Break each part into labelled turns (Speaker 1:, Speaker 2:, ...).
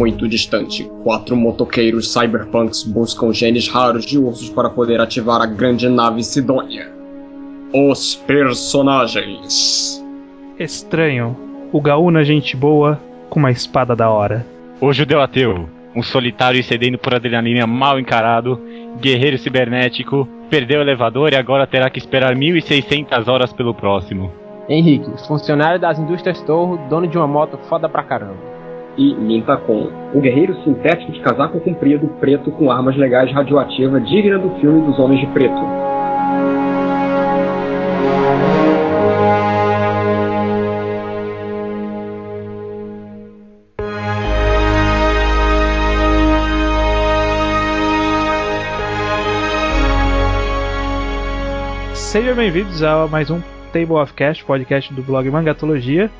Speaker 1: muito distante, quatro motoqueiros cyberpunks buscam genes raros de ursos para poder ativar a grande nave Sidônia. Os personagens.
Speaker 2: Estranho. O Gaúna, gente boa, com uma espada da hora.
Speaker 3: O judeu ateu, um solitário e cedendo por adrenalina mal encarado, guerreiro cibernético, perdeu o elevador e agora terá que esperar 1600 horas pelo próximo.
Speaker 4: Henrique, funcionário das indústrias Torro, dono de uma moto foda pra caramba.
Speaker 1: E Mintacon, o guerreiro sintético de casaco comprido, preto com armas legais radioativa digna do filme dos Homens de Preto.
Speaker 2: Sejam bem-vindos a mais um Table of Cast, podcast do blog Mangatologia.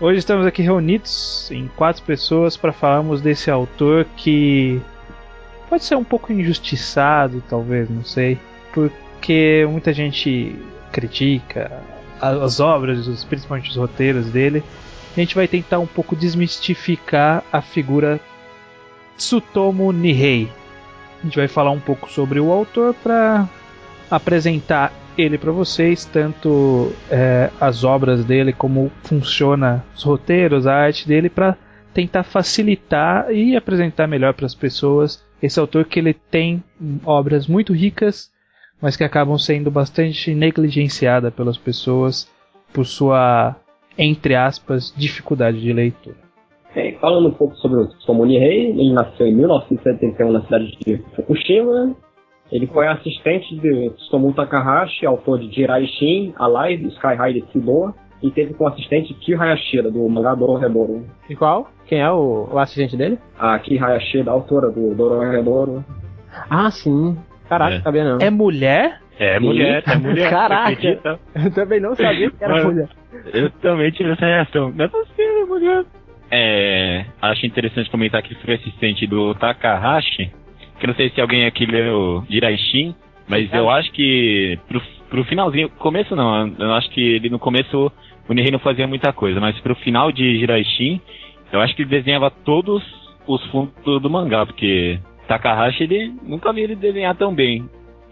Speaker 2: Hoje estamos aqui reunidos em quatro pessoas para falarmos desse autor que pode ser um pouco injustiçado, talvez, não sei, porque muita gente critica as obras, principalmente os roteiros dele. A gente vai tentar um pouco desmistificar a figura Tsutomu Nihei. A gente vai falar um pouco sobre o autor para apresentar ele para vocês, tanto é, as obras dele, como funciona os roteiros, a arte dele, para tentar facilitar e apresentar melhor para as pessoas esse autor que ele tem obras muito ricas, mas que acabam sendo bastante negligenciadas pelas pessoas por sua, entre aspas, dificuldade de leitura.
Speaker 1: Bem, falando um pouco sobre o Tsutomu Rei, ele nasceu em 1971 na cidade de Fukushima, ele foi assistente de Tsutomu Takahashi, autor de Jirai Shin, Alive, Sky High de Sidoa, e teve como assistente Ki Hayashida, do mangá Dorohedoro.
Speaker 4: E qual? Quem é o, o assistente dele?
Speaker 1: A Ki Hayashida, autora do Dorohedoro.
Speaker 4: Ah, sim. Caraca,
Speaker 3: É.
Speaker 4: sabia não.
Speaker 2: É mulher?
Speaker 3: É mulher, é mulher.
Speaker 4: Caraca. Eu também não sabia que era
Speaker 3: Mano.
Speaker 4: mulher.
Speaker 3: Eu também tive essa reação. Não é possível, mulher. É, acho interessante comentar que foi assistente do Takahashi, que não sei se alguém aqui leu Jiraishin, mas eu acho que pro, pro finalzinho, começo não, eu acho que ele no começo o Nihei não fazia muita coisa, mas pro final de Jiraishin, eu acho que ele desenhava todos os fundos do mangá, porque Takahashi ele nunca vi ele desenhar tão bem.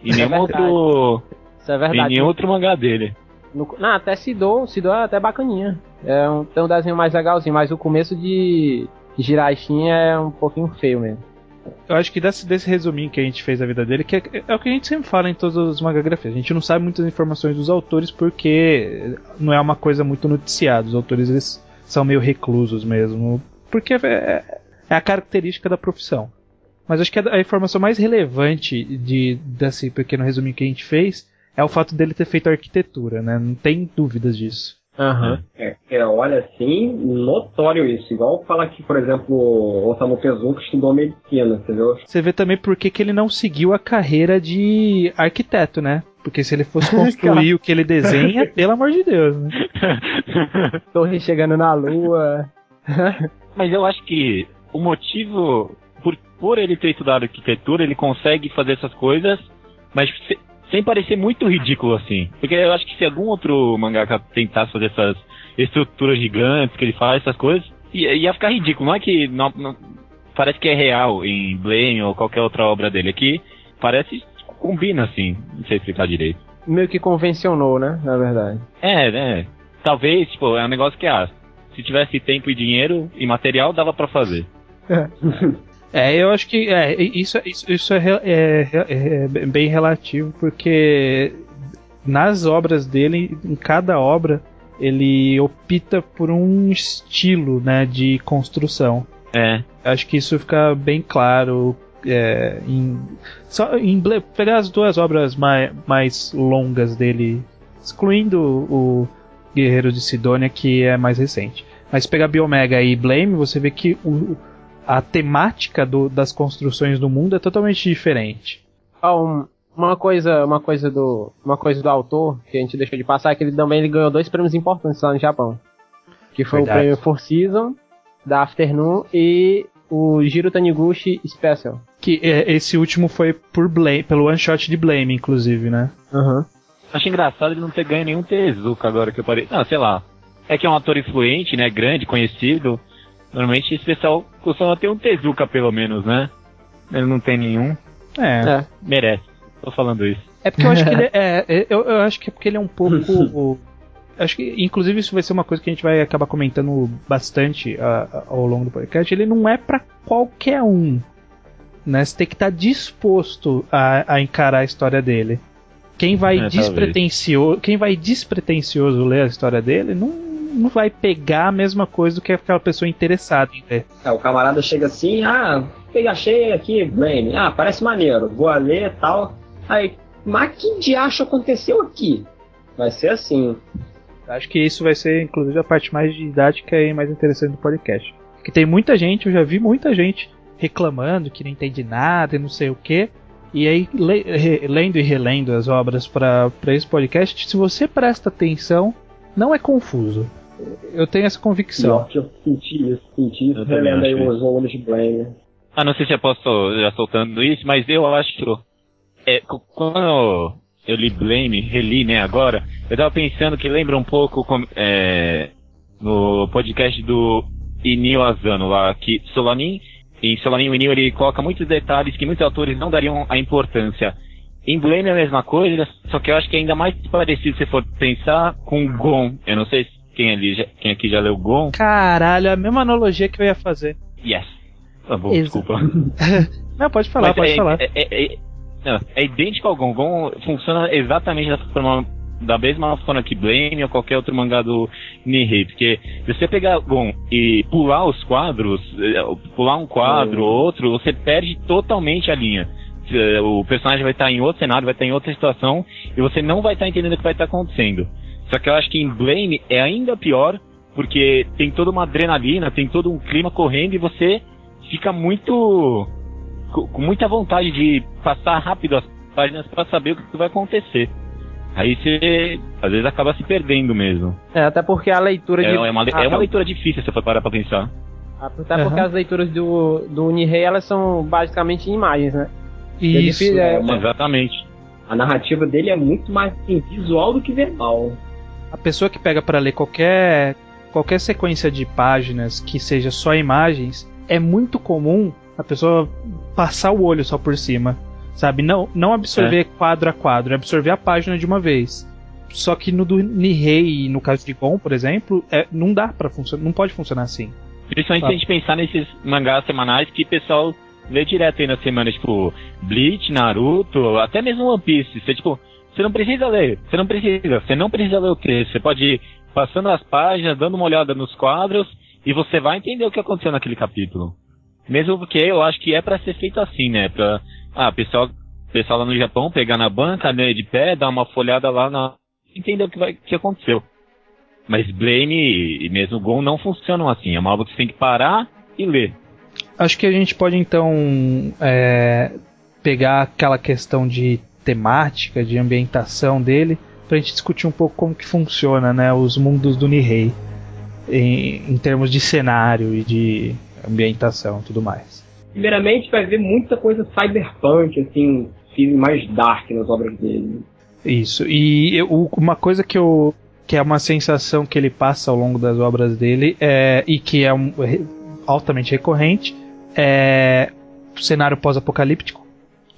Speaker 3: E
Speaker 4: É
Speaker 3: nenhum
Speaker 4: verdade.
Speaker 3: outro,
Speaker 4: Isso é
Speaker 3: em
Speaker 4: verdade.
Speaker 3: nenhum outro mangá dele.
Speaker 4: No, não, até Sidou, Sidou é até bacaninha. É um, tem um desenho mais legalzinho, mas o começo de Jiraishin é um pouquinho feio mesmo.
Speaker 2: Eu acho que desse, desse resuminho que a gente fez da vida dele, que é, é o que a gente sempre fala em todas as magagrafias. A gente não sabe muitas informações dos autores porque não é uma coisa muito noticiada. Os autores eles são meio reclusos mesmo. Porque é, é a característica da profissão. Mas acho que a, a informação mais relevante de, desse pequeno resuminho que a gente fez é o fato dele ter feito arquitetura, né? Não tem dúvidas disso.
Speaker 4: Aham.
Speaker 1: É, é, olha assim, notório isso. Igual fala que, por exemplo, o Osamu Tezuka estudou medicina, entendeu?
Speaker 2: Você vê também por que que ele não seguiu a carreira de arquiteto, né? Porque se ele fosse construir o que ele desenha, pelo amor de Deus, né?
Speaker 4: Torre chegando na lua.
Speaker 3: Mas eu acho que o motivo, por, por ele ter estudado arquitetura, ele consegue fazer essas coisas, mas sem parecer muito ridículo assim. Porque eu acho que se algum outro mangaka tentasse fazer essas estruturas gigantes que ele faz, essas coisas, ia, ia ficar ridículo. Não é que não, não- parece que é real em Blame ou qualquer outra obra dele aqui. Parece combina assim. Não sei explicar direito.
Speaker 4: Meio que convencionou, né? Na verdade.
Speaker 3: É, né? Talvez, tipo, é um negócio que, ah, se tivesse tempo e dinheiro e material, dava pra fazer.
Speaker 2: É, eu acho que é, isso, isso, isso é, é- é- é bem relativo, porque nas obras dele, em cada obra, ele opta por um estilo né, de construção.
Speaker 3: É.
Speaker 2: Acho que isso fica bem claro é, em, só em pegar as duas obras mais, mais longas dele, excluindo o Guerreiro de Sidônia, que é mais recente. Mas pegar Biomega e Blame, você vê que o- a temática do- das construções do mundo é totalmente diferente.
Speaker 4: Ó, um- uma coisa, uma coisa do, uma coisa do autor que a gente deixou de passar é que ele também ele ganhou dois prêmios importantes lá no Japão, que foi
Speaker 2: Verdade.
Speaker 4: o prêmio Four Season da Afternoon e o Jiro Taniguchi Special.
Speaker 2: Que é, esse último foi por Blame, pelo one shot de Blame, inclusive, né?
Speaker 4: Aham.
Speaker 3: Acho engraçado ele não ter ganho nenhum Tezuka agora que eu parei. Não, sei lá. É que é um ator influente, né? Grande, conhecido. Normalmente esse pessoal costuma ter um Tezuka, pelo menos, né? Ele não tem nenhum.
Speaker 2: É.
Speaker 4: É.
Speaker 3: Merece. Tô falando isso.
Speaker 2: É porque eu acho que ele é, é, eu, eu acho que é porque ele é um pouco. acho que, inclusive, isso vai ser uma coisa que a gente vai acabar comentando bastante a- ao longo do podcast. Ele não é pra qualquer um. Né? Você tem que estar disposto a, a encarar a história dele. Quem vai,
Speaker 3: É, talvez.
Speaker 2: despretensioso, quem vai despretensioso ler a história dele não, não vai pegar a mesma coisa do que aquela pessoa interessada em ler.
Speaker 1: É, o camarada chega assim, ah, peguei, achei aqui, Blame, ah, parece maneiro, vou ler e tal. Aí, mas que diacho aconteceu aqui? Vai ser assim.
Speaker 2: Acho que isso vai ser, inclusive, a parte mais didática e mais interessante do podcast. Porque tem muita gente, eu já vi muita gente reclamando que não entende nada e não sei o que. E aí, le- re- lendo e relendo as obras para esse podcast, se você presta atenção, não é confuso. Eu tenho essa convicção.
Speaker 1: Pior que eu senti isso, senti isso, relendo aí os volumes de Blame.
Speaker 3: Ah, não sei se eu posso já soltando isso, mas eu acho. É, cu- quando eu li Blame, reli, né, agora, eu tava pensando que lembra um pouco com- é, no podcast do Inio Asano lá, que Solanin, em Solanin o Inio ele coloca muitos detalhes que muitos autores não dariam a importância. Em Blame é a mesma coisa, só que eu acho que é ainda mais parecido se for pensar com Gon. Eu não sei se quem, ali já- quem aqui já leu Gon.
Speaker 2: Caralho, é a mesma analogia que eu ia fazer.
Speaker 3: Yes. Tá bom,
Speaker 2: Exa-
Speaker 3: desculpa.
Speaker 2: Não, pode falar,
Speaker 3: Mas
Speaker 2: pode
Speaker 3: é,
Speaker 2: falar.
Speaker 3: É, é- é- não, é idêntico ao Gon. Gon funciona exatamente da, forma, da mesma forma que Blame ou qualquer outro mangá do Nihei. Porque se você pegar Gon e pular os quadros, eh, pular um quadro
Speaker 1: Hum.
Speaker 3: ou outro, você perde totalmente a linha. Eh, O personagem vai estar em outro cenário, vai estar em outra situação, e você não vai estar entendendo o que vai estar acontecendo. Só que eu acho que em Blame é ainda pior, porque tem toda uma adrenalina, tem todo um clima correndo e você fica muito com muita vontade de passar rápido as páginas para saber o que vai acontecer. Aí você às vezes acaba se perdendo mesmo.
Speaker 4: É, até porque a leitura
Speaker 3: É,
Speaker 4: de.
Speaker 3: é uma, le-
Speaker 4: Ah,
Speaker 3: é uma
Speaker 4: tá.
Speaker 3: leitura difícil se você for parar pra pensar.
Speaker 4: Até porque
Speaker 2: Aham.
Speaker 4: as leituras do, do Nihei, elas são basicamente imagens, né? É
Speaker 2: Isso.
Speaker 4: é,
Speaker 1: uma-
Speaker 3: Exatamente.
Speaker 1: A narrativa dele é muito mais assim, visual do que verbal.
Speaker 2: A pessoa que pega para ler qualquer qualquer sequência de páginas que seja só imagens, é muito comum a pessoa passar o olho só por cima, sabe? Não não absorver quadro a quadro, é absorver a página de uma vez. Só que no do Nihei, no caso de Gon, por exemplo, é, não dá para funcionar, não pode funcionar assim.
Speaker 3: Principalmente se a gente pensar nesses mangás semanais que o pessoal lê direto aí na semana, tipo, Bleach, Naruto, até mesmo One Piece. Você, tipo, você não precisa ler, você não precisa, você não precisa ler o texto. Você pode ir passando as páginas, dando uma olhada nos quadros, e você vai entender o que aconteceu naquele capítulo. Mesmo porque eu acho que é pra ser feito assim, né? Pra, ah, pessoal, pessoal lá no Japão pegar na banca, ler de pé, dar uma folhada lá na. entender o que, vai, que aconteceu. Mas Blame e mesmo Gon não funcionam assim. É uma obra que você tem que parar e ler.
Speaker 2: Acho que a gente pode então é, pegar aquela questão de temática, de ambientação dele, pra gente discutir um pouco como que funciona, né, os mundos do Nihei em, em termos de cenário e de ambientação e tudo mais.
Speaker 1: Primeiramente, vai ver muita coisa cyberpunk, assim, mais dark nas obras dele.
Speaker 2: Isso. E eu- uma coisa que eu que é uma sensação que ele passa ao longo das obras dele é, e que é um, altamente recorrente é o cenário pós-apocalíptico.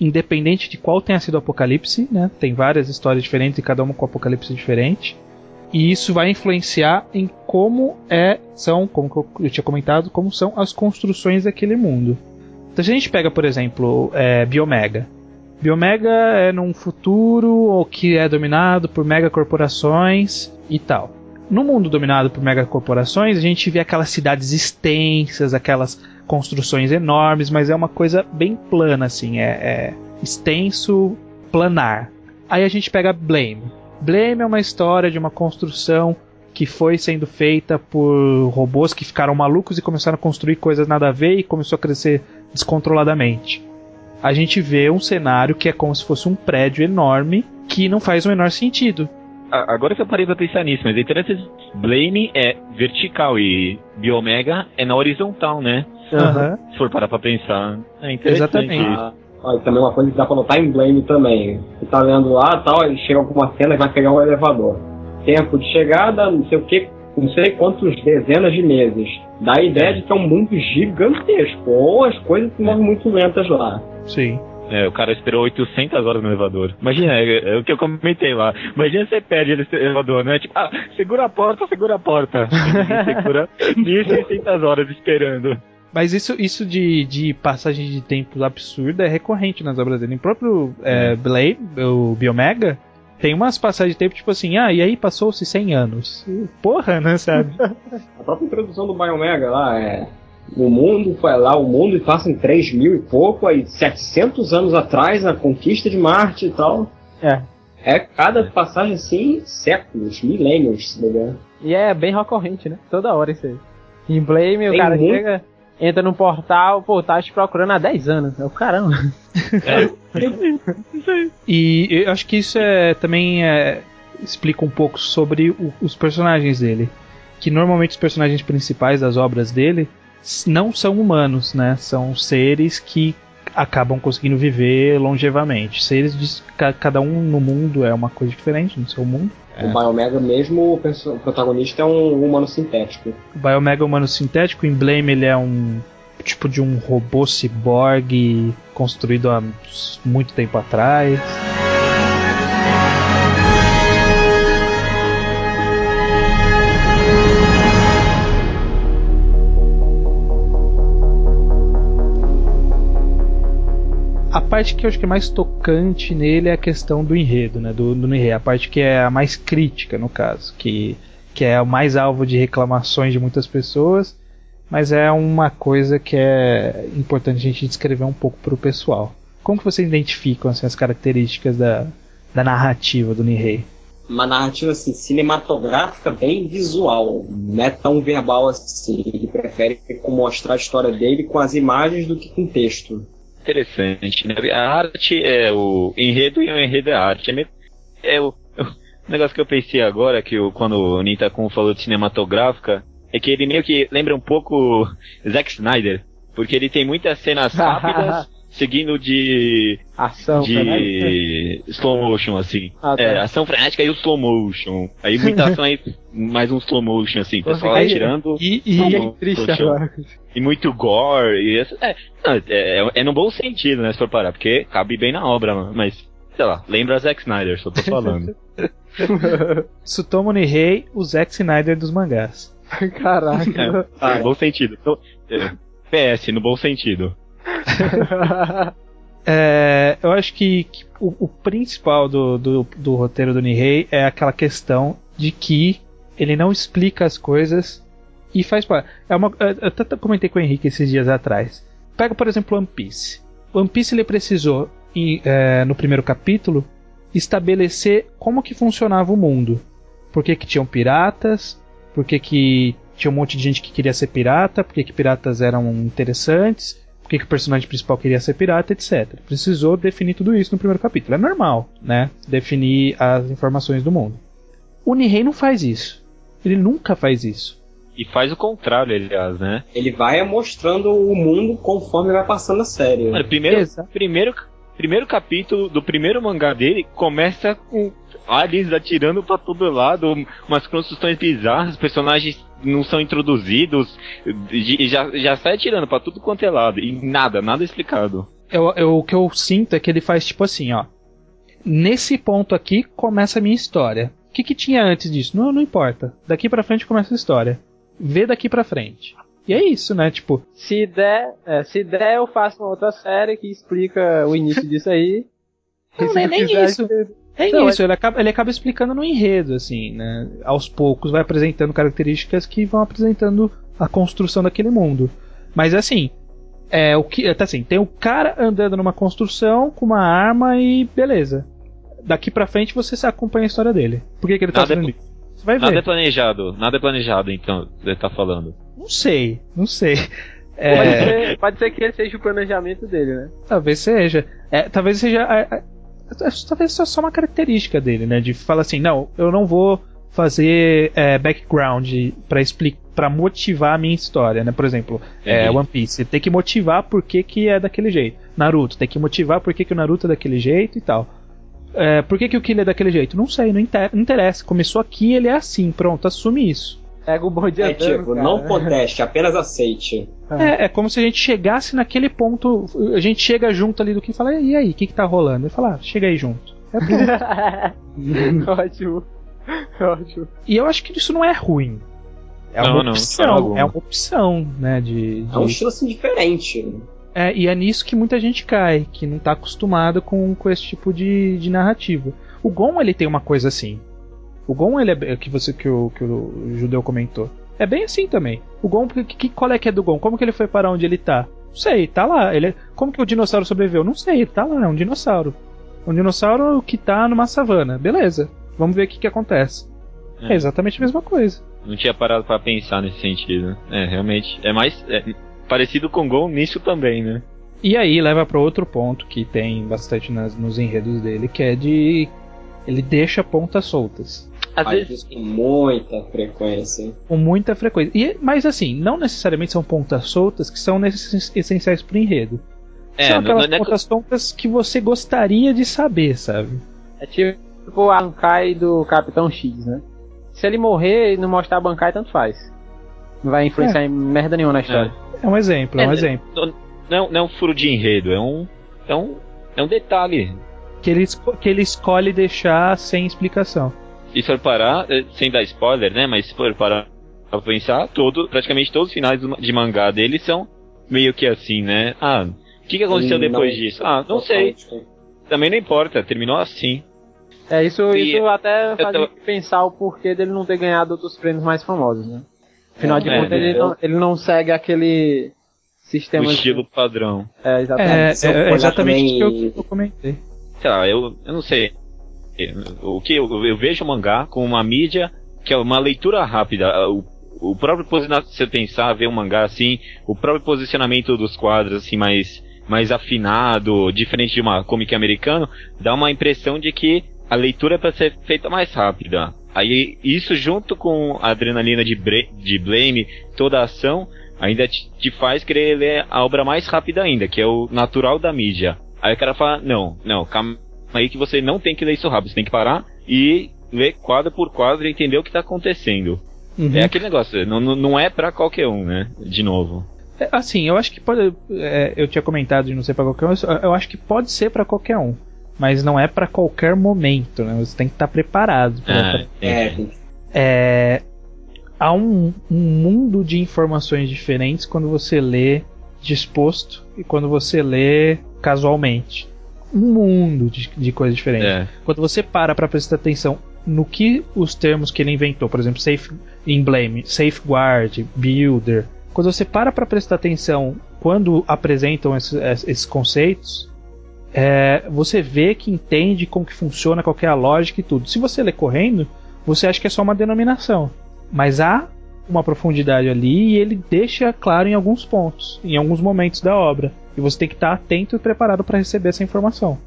Speaker 2: Independente de qual tenha sido o apocalipse, né? Tem várias histórias diferentes e cada uma com apocalipse diferente. E isso vai influenciar em como é, são, como eu- tinha comentado, como são as construções daquele mundo. Então, se a gente pega, por exemplo, é, Biomega. Biomega é num futuro que é dominado por megacorporações e tal. No mundo dominado por megacorporações, a gente vê aquelas cidades extensas, aquelas construções enormes, mas é uma coisa bem plana, assim, é, é extenso, planar. Aí a gente pega Blame. Blame é uma história de uma construção que foi sendo feita por robôs que ficaram malucos e começaram a construir coisas nada a ver e começou a crescer descontroladamente. A gente vê um cenário que é como se fosse um prédio enorme que não faz o menor sentido.
Speaker 3: Agora que eu parei pra pensar nisso, mas é interessante. Blame é vertical e Biomega é na horizontal, né?
Speaker 2: Aham.
Speaker 3: Se for parar pra pensar. É interessante
Speaker 2: Exatamente.
Speaker 3: isso.
Speaker 1: Ah, também uma coisa que dá pra notar em Blame também. Você tá lendo lá tal, ele chega alguma cena e vai pegar um elevador. Tempo de chegada, não sei o que, não sei quantos dezenas de meses. Dá a ideia de que é um mundo gigantesco, ou as coisas se movem muito lentas lá.
Speaker 2: Sim.
Speaker 3: É, o cara esperou 800 horas no elevador. Imagina, é, é o que eu comentei lá. Imagina você perde esse elevador, né? Tipo, ah, segura a porta, segura a porta. Segura 1.600 horas esperando.
Speaker 2: Mas isso, isso de, de passagem de tempo absurda é recorrente nas obras dele. Em próprio é, Blade, o Biomega, tem umas passagens de tempo tipo assim, ah, e aí passou-se 100 anos. Porra, né, sabe?
Speaker 1: A própria introdução do Biomega lá é. O mundo foi lá, o mundo passa em 3 mil e pouco, aí 700 anos atrás, a conquista de Marte e tal.
Speaker 4: É.
Speaker 1: É cada passagem assim, séculos, milênios, se não me engano.
Speaker 4: E é bem recorrente, né? Toda hora isso aí. Em Blame, o
Speaker 1: Tem
Speaker 4: cara
Speaker 1: muito-
Speaker 4: chega, entra num portal, pô, tá te procurando há 10 anos. É o caramba.
Speaker 2: E eu acho que isso é também é, explica um pouco sobre o- os personagens dele. Que normalmente os personagens principais das obras dele não são humanos, né? São seres que acabam conseguindo viver longevamente. Seres de ca- cada um no mundo é uma coisa diferente no seu mundo.
Speaker 1: O Biomega mesmo, o protagonista é um humano sintético.
Speaker 2: O Biomega é humano sintético, o Emblem ele é um tipo de um robô ciborgue construído há muito tempo atrás. A parte que eu acho que é mais tocante nele é a questão do enredo, né? Do, do enredo, a parte que é a mais crítica, no caso, que, que é o mais alvo de reclamações de muitas pessoas, mas é uma coisa que é importante a gente descrever um pouco para o pessoal. Como que vocês identificam assim, as características da, da narrativa do Nihei?
Speaker 1: Uma narrativa assim, cinematográfica bem visual, não é tão verbal assim. Ele prefere mostrar a história dele com as imagens do que com texto.
Speaker 3: Interessante, né? A arte é o enredo e o enredo é a arte. É, meio- é o, o negócio que eu pensei agora, que o, quando o Nintakun falou de cinematográfica, é que ele meio que lembra um pouco Zack Snyder. Porque ele tem muitas cenas rápidas, seguindo de,
Speaker 4: Ação, né?
Speaker 3: de slow motion, assim.
Speaker 4: Ah, tá.
Speaker 3: É, ação frenética e o slow motion. Aí muita ação aí, mais um slow motion, assim. Pessoal
Speaker 4: aí-
Speaker 3: atirando.
Speaker 2: E,
Speaker 3: Slow
Speaker 2: e
Speaker 3: motion.
Speaker 4: Triste agora.
Speaker 3: E muito gore. E essa, é, é, é, é no bom sentido, né? Se for parar, porque cabe bem na obra, mano, mas. Sei lá, lembra Zack Snyder, só tô falando.
Speaker 2: Tsutomu Nihei, o Zack Snyder dos mangás.
Speaker 4: Caraca.
Speaker 3: Ah, no bom sentido. Então, é, PS, no bom sentido.
Speaker 2: É, eu acho que, que o, o principal do, do, do roteiro do Nihei é aquela questão de que ele não explica as coisas e faz parte. É uma, eu até comentei com o Henrique esses dias atrás. Pega, por exemplo, One Piece. One Piece ele precisou, em, é, no primeiro capítulo, estabelecer como que funcionava o mundo. Por que, que tinham piratas? Por que, que tinha um monte de gente que queria ser pirata? Por que, que piratas eram interessantes? Que, que o personagem principal queria ser pirata, etc. Precisou definir tudo isso no primeiro capítulo. É normal, né? Definir as informações do mundo. O Nihei não faz isso. Ele nunca faz isso.
Speaker 3: E faz o contrário, aliás, né?
Speaker 1: Ele vai mostrando o mundo conforme vai passando a série.
Speaker 3: Mano, primeiro,
Speaker 2: Exato.
Speaker 3: primeiro, primeiro capítulo do primeiro mangá dele começa com aliens atirando pra todo lado, umas construções bizarras, personagens não são introduzidos, já, já sai atirando pra tudo quanto é lado, e nada, nada explicado.
Speaker 2: Eu, eu- o que eu sinto é que ele faz tipo assim, ó. Nesse ponto aqui começa a minha história. O que, que tinha antes disso? Não, não importa. Daqui pra frente começa a história. Vê daqui pra frente. E é isso, né? Tipo,
Speaker 4: Se der, é, se der, eu faço uma outra série que explica o início disso aí.
Speaker 2: Não,
Speaker 4: E
Speaker 2: nem-
Speaker 4: não
Speaker 2: nem
Speaker 4: quiser,
Speaker 2: isso. é
Speaker 4: Não,
Speaker 2: isso. Ele, acaba, ele acaba explicando no enredo, assim, né? Aos poucos vai apresentando características que vão apresentando a construção daquele mundo. Mas assim, é o que, tá assim, tem o cara andando numa construção com uma arma e beleza. Daqui pra frente você se acompanha a história dele. Por que, que ele tá
Speaker 3: Nada é
Speaker 2: fazendo isso? Você vai
Speaker 3: Nada é
Speaker 2: ver.
Speaker 3: planejado, nada é planejado, então, você tá falando.
Speaker 2: Não sei, não sei.
Speaker 4: Pode,
Speaker 2: É,
Speaker 4: ser, pode ser que esse seja o planejamento dele, né?
Speaker 2: Talvez seja. É, talvez seja. é, é, é, talvez seja só uma característica dele, né? De falar assim, não, eu não vou fazer é, background para explicar, para motivar a minha história, né? Por exemplo, é. One Piece, você tem que motivar por que, que é daquele jeito. Naruto, tem que motivar por que, que o Naruto é daquele jeito e tal. É, por que, que o Killer é daquele jeito? Não sei, não inter- não interessa. Começou aqui, ele é assim, pronto, assume isso.
Speaker 4: Pega o bonde
Speaker 1: É tipo,
Speaker 4: cara.
Speaker 1: não conteste, apenas aceite.
Speaker 2: É, é como se a gente chegasse naquele ponto. A gente chega junto ali do que fala, e aí, o que, que tá rolando? E fala, ah, chega aí junto. É.
Speaker 4: Ótimo. Ótimo.
Speaker 2: e eu acho que isso não é ruim. É
Speaker 3: Não,
Speaker 2: uma
Speaker 3: não,
Speaker 2: opção,
Speaker 3: alguma.
Speaker 2: é uma opção, né? De, de-
Speaker 1: É um estilo assim diferente.
Speaker 2: É, e é nisso que muita gente cai, que não tá acostumado com, com esse tipo de, de narrativa. O Gon, ele tem uma coisa assim. O Gon, ele é bem- que você que o, que o judeu comentou. É bem assim também. O Gon, que, que, qual é que é do Gon? Como que ele foi para onde ele tá? Não sei, tá lá. Ele, é- como que o dinossauro sobreviveu? Não sei, tá lá, é um dinossauro. Um dinossauro que tá numa savana. Beleza. Vamos ver o que, que acontece. É.
Speaker 3: É.
Speaker 2: exatamente a mesma coisa.
Speaker 3: Não tinha parado pra pensar nesse sentido. É, realmente. É mais. é parecido com Gon nisso também, né?
Speaker 2: E aí leva para outro ponto que tem bastante nas, nos enredos dele, que é de. Ele deixa pontas soltas.
Speaker 3: Às
Speaker 1: Faz
Speaker 3: vezes.
Speaker 1: isso com muita frequência.
Speaker 2: com muita frequência. E, mas assim, não necessariamente são pontas soltas que são essenciais pro enredo.
Speaker 3: É,
Speaker 2: são
Speaker 3: não,
Speaker 2: aquelas
Speaker 3: não é
Speaker 2: pontas soltas que você gostaria de saber, sabe?
Speaker 4: É tipo a Bankai do Capitão X, né? Se ele morrer e não mostrar a Bankai, tanto faz. Não vai influenciar em merda nenhuma na história.
Speaker 2: É um exemplo, é, um
Speaker 3: É,
Speaker 2: exemplo.
Speaker 3: Não, não, é- não é um furo de enredo, é um. É um, é um detalhe.
Speaker 2: Que ele, que ele escolhe deixar sem explicação.
Speaker 3: E se for parar, eh, sem dar spoiler, né? Mas se for parar pra pensar, todo, praticamente todos os finais de mangá dele são meio que assim, né? Ah, o que, que aconteceu
Speaker 1: Hum,
Speaker 3: depois
Speaker 1: não-
Speaker 3: disso? Ah, não sei. Também não importa, terminou assim.
Speaker 4: É, isso,
Speaker 3: E
Speaker 4: isso até faz
Speaker 3: tô-
Speaker 4: a gente pensar o porquê dele não ter ganhado outros prêmios mais famosos, né? Afinal de
Speaker 3: É,
Speaker 4: contas, ele, não, ele não segue aquele sistema.
Speaker 3: o
Speaker 4: de-
Speaker 3: estilo padrão.
Speaker 4: É,
Speaker 2: É,
Speaker 4: exatamente.
Speaker 2: é
Speaker 1: olhar
Speaker 2: exatamente
Speaker 1: também-
Speaker 2: que eu, eu comentei.
Speaker 3: Sei lá, eu, eu não sei. O que eu, eu vejo o mangá como uma mídia que é uma leitura rápida. O, o próprio posicionamento, se você pensar, ver um mangá assim, o próprio posicionamento dos quadros assim mais mais afinado, diferente de uma comic americano, dá uma impressão de que a leitura é para ser feita mais rápida. Aí isso junto com a adrenalina de, de Blame, toda a ação, ainda te, te faz querer ler a obra mais rápida ainda, que é o natural da mídia. Aí o cara fala, não, não, calma aí que você não tem que ler isso rápido, você tem que parar e ler quadro por quadro e entender o que está acontecendo.
Speaker 2: Uhum.
Speaker 3: É aquele negócio, não, não é pra qualquer um, né? De novo.
Speaker 2: É, Assim, eu acho que pode. é, eu tinha comentado de não ser pra qualquer um, eu- acho que pode ser pra qualquer um. Mas não é pra qualquer momento, né? Você tem que estar preparado. pra-
Speaker 3: Ah,
Speaker 2: pra-
Speaker 1: É,
Speaker 2: é, há um, um mundo de informações diferentes quando você lê disposto e quando você lê casualmente. Um mundo de, de coisas diferentes.
Speaker 3: É.
Speaker 2: Quando você para pra prestar atenção no que os termos que ele inventou, por exemplo, safe, em Blame, safeguard, builder, quando você para pra prestar atenção quando apresentam esses, esses conceitos, é, você vê que entende como que funciona, qual que é a lógica e tudo. Se você lê correndo, você acha que é só uma denominação. Mas há uma profundidade ali e ele deixa claro em alguns pontos, em alguns momentos da obra. E você tem que estar atento e preparado para receber essa informação.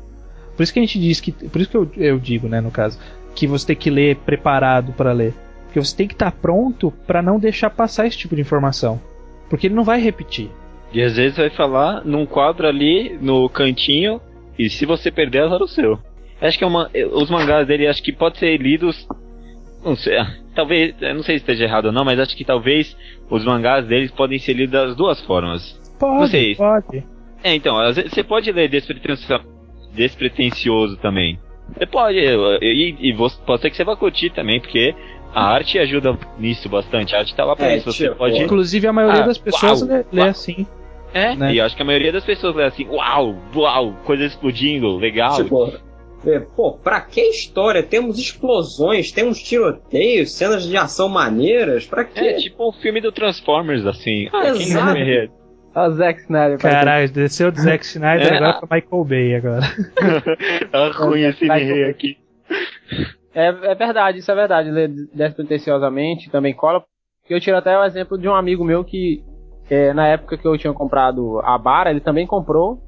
Speaker 2: Por isso que a gente diz que. Por isso que eu, eu digo, né, no caso, que você tem que ler preparado para ler. Porque você tem que estar pronto para não deixar passar esse tipo de informação. Porque ele não vai repetir.
Speaker 3: E às vezes vai falar num quadro ali no cantinho e se você perder, azar o seu. Acho que é uma, os mangás dele acho que pode ser lidos. Não sei, talvez, eu não sei se esteja errado ou não, mas acho que talvez os mangás deles podem ser lidos das duas formas.
Speaker 2: Pode,
Speaker 3: Não sei.
Speaker 2: pode.
Speaker 3: É, então, você pode ler despretensioso também. Você pode, e, e você, pode ser que você vá curtir também, porque a arte ajuda nisso bastante. A arte tá lá pra
Speaker 1: É,
Speaker 3: isso. Você
Speaker 1: tipo,
Speaker 3: pode.
Speaker 2: Inclusive a maioria
Speaker 3: Ah,
Speaker 2: das pessoas
Speaker 3: uau,
Speaker 2: lê, lê
Speaker 3: uau.
Speaker 2: assim.
Speaker 3: É,
Speaker 2: né?
Speaker 3: e eu acho que a maioria das pessoas lê assim, uau, uau, coisa explodindo, legal.
Speaker 1: Tipo, é, pô, pra que história? Temos explosões, temos tiroteios, cenas de ação maneiras, pra quê?
Speaker 3: é tipo um filme do Transformers, assim. Ah, quem
Speaker 1: Exato.
Speaker 3: não vai
Speaker 4: Olha o Zack Snyder.
Speaker 2: Caralho, desceu do Zack Snyder
Speaker 3: É.
Speaker 2: agora pra Michael Bay agora.
Speaker 3: Tá ruim esse rei aqui.
Speaker 4: É, é verdade, isso é verdade. Despretensiosamente também cola. Eu tiro até o exemplo de um amigo meu que, é, na época que eu tinha comprado a Bara, ele também comprou.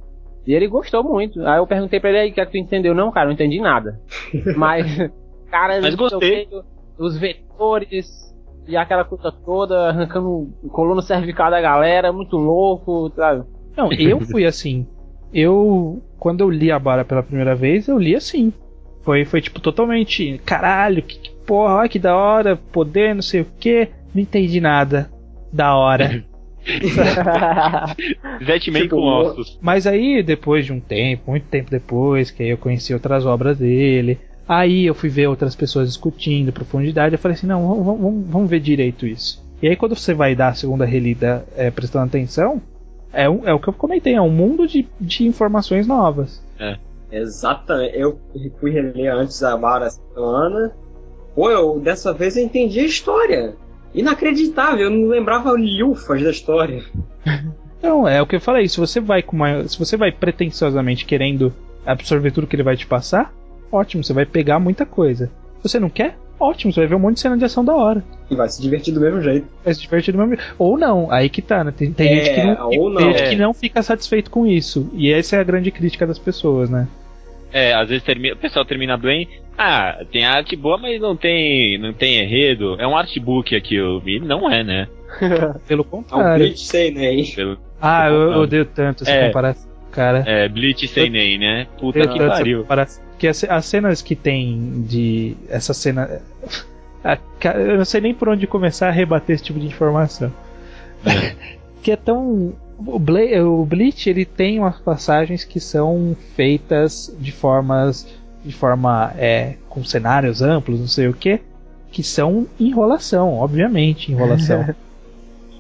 Speaker 4: E ele gostou muito. Aí eu perguntei pra ele aí, o que é que tu entendeu? Não, cara, não entendi nada. Mas, cara,
Speaker 3: Mas gostei.
Speaker 4: os vetores e aquela coisa toda, arrancando coluna cervical da galera, muito louco, sabe?
Speaker 2: Não, eu fui assim. Eu, quando eu li a Bara pela primeira vez, eu li assim. Foi, foi tipo totalmente, caralho, que, que porra, olha que da hora, poder, não sei o que. não entendi nada. Da hora.
Speaker 3: Zetman
Speaker 1: Tipo,
Speaker 3: com ossos.
Speaker 2: Mas aí, depois de um tempo, muito tempo depois, que aí eu conheci outras obras dele, aí eu fui ver outras pessoas discutindo profundidade, eu falei assim, não, vamos, vamos, vamos ver direito isso. E aí quando você vai dar a segunda relida é, prestando atenção, é, um- é o que eu comentei, é um mundo de, de informações novas.
Speaker 1: Exatamente. Eu fui reler antes a Bara Ana. Pô, eu, dessa vez eu entendi a história. Inacreditável, eu não lembrava lufas da história.
Speaker 2: Então, é o que eu falei, se você vai com uma, se você vai pretensiosamente querendo absorver tudo que ele vai te passar, ótimo, você vai pegar muita coisa. Se você não quer, ótimo, você vai ver um monte de cena de ação da hora.
Speaker 1: E vai se divertir do mesmo jeito.
Speaker 2: Vai se divertir do mesmo jeito. Ou não, aí que tá, né? Tem, tem
Speaker 1: É,
Speaker 2: gente, que não,
Speaker 1: ou não.
Speaker 2: tem gente
Speaker 3: É.
Speaker 2: que não fica satisfeito com isso. E essa é a grande crítica das pessoas, né?
Speaker 3: É, às vezes termina, o pessoal termina bem. Ah, tem arte boa, mas não tem, não tem enredo. É um artbook aqui, eu vi. Não é, né?
Speaker 2: Pelo
Speaker 1: É um
Speaker 2: contrário.
Speaker 1: Blitz sei, né?
Speaker 3: Pelo,
Speaker 2: ah, eu, eu odeio tanto essa
Speaker 3: É.
Speaker 2: comparação, cara.
Speaker 3: é, Blitz sem nem, né? Puta que pariu.
Speaker 2: Porque as, as cenas que tem de. Essa cena. a eu não sei nem por onde começar a rebater esse tipo de informação. que é tão. O, Bla- o Bleach ele tem umas passagens que são feitas de formas. de forma. É, com cenários amplos, não sei o que. Que são enrolação, obviamente, enrolação.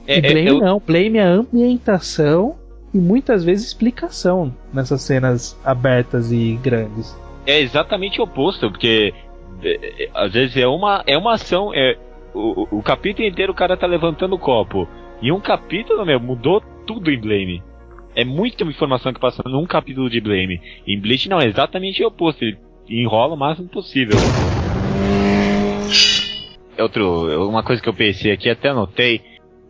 Speaker 3: É,
Speaker 2: e Blame
Speaker 3: é, eu-
Speaker 2: não, Blame é ambientação e muitas vezes explicação nessas cenas abertas e grandes.
Speaker 3: é exatamente o oposto, porque é, é, às vezes é uma, é uma ação. É, o, o- o capítulo inteiro o cara tá levantando o copo. E um capítulo, meu, mudou tudo em Blame. É muita informação que passa num capítulo de Blame. Em Bleach não, é exatamente o oposto. Ele enrola o máximo possível. Outro, uma coisa que eu pensei aqui, até anotei.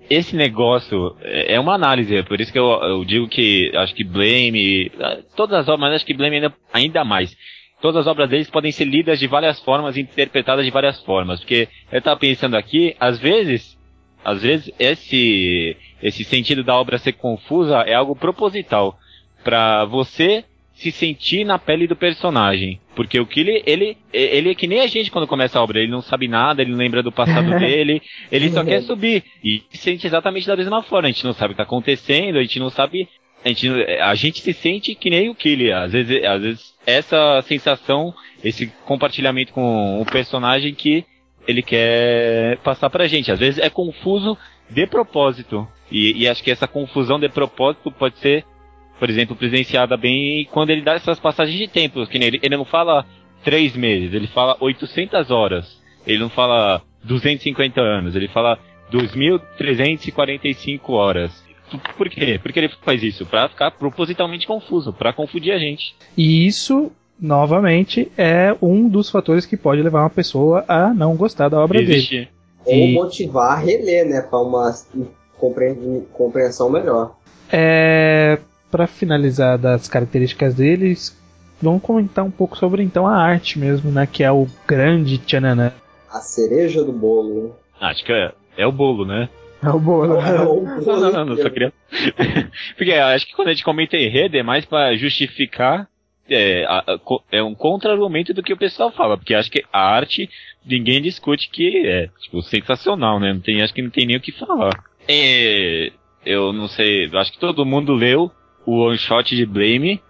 Speaker 3: Esse negócio é é uma análise, é por isso que eu, eu digo que acho que Blame, ah, todas as obras, mas acho que Blame ainda, ainda mais. Todas as obras deles podem ser lidas de várias formas, interpretadas de várias formas. Porque eu tava pensando aqui, às vezes, às vezes esse, esse sentido da obra ser confusa é algo proposital. Pra você se sentir na pele do personagem. Porque o que ele, ele, é que nem a gente quando começa a obra, ele não sabe nada, ele não lembra do passado dele, ele só quer subir. E se sente exatamente da mesma forma, a gente não sabe o que tá acontecendo, a gente não sabe. A gente, a gente se sente que nem o Killy. Às vezes, às vezes essa sensação, esse compartilhamento com o personagem que ele quer passar pra gente. Às vezes é confuso de propósito. E, e acho que essa confusão de propósito pode ser por exemplo, presenciada bem quando ele dá essas passagens de tempo. Que nem ele, ele não fala três meses, ele fala 800 horas. Ele não fala 250 anos, ele fala 2.345 horas. Por quê? Porque ele faz isso pra ficar propositalmente confuso, pra confundir a gente.
Speaker 2: E isso, novamente, é um dos fatores que pode levar uma pessoa a não gostar da obra dele.
Speaker 3: Existe.
Speaker 1: Ou
Speaker 2: E-
Speaker 1: motivar a reler, né? Pra uma compreensão melhor.
Speaker 2: É, para finalizar das características deles, vamos comentar um pouco sobre então a arte mesmo, né? Que é o grande tchananã.
Speaker 1: A cereja do bolo.
Speaker 3: Acho que é, é o bolo, né?
Speaker 4: É o bolo.
Speaker 1: É o
Speaker 3: Não, não, não, não só queria. Porque acho que quando a gente comenta enredo é mais pra justificar. É, é um contra-argumento do que o pessoal fala, porque acho que a arte ninguém discute que é tipo sensacional, né? Não tem, acho que não tem nem o que falar. É, eu não sei, acho que todo mundo leu o one shot de Blame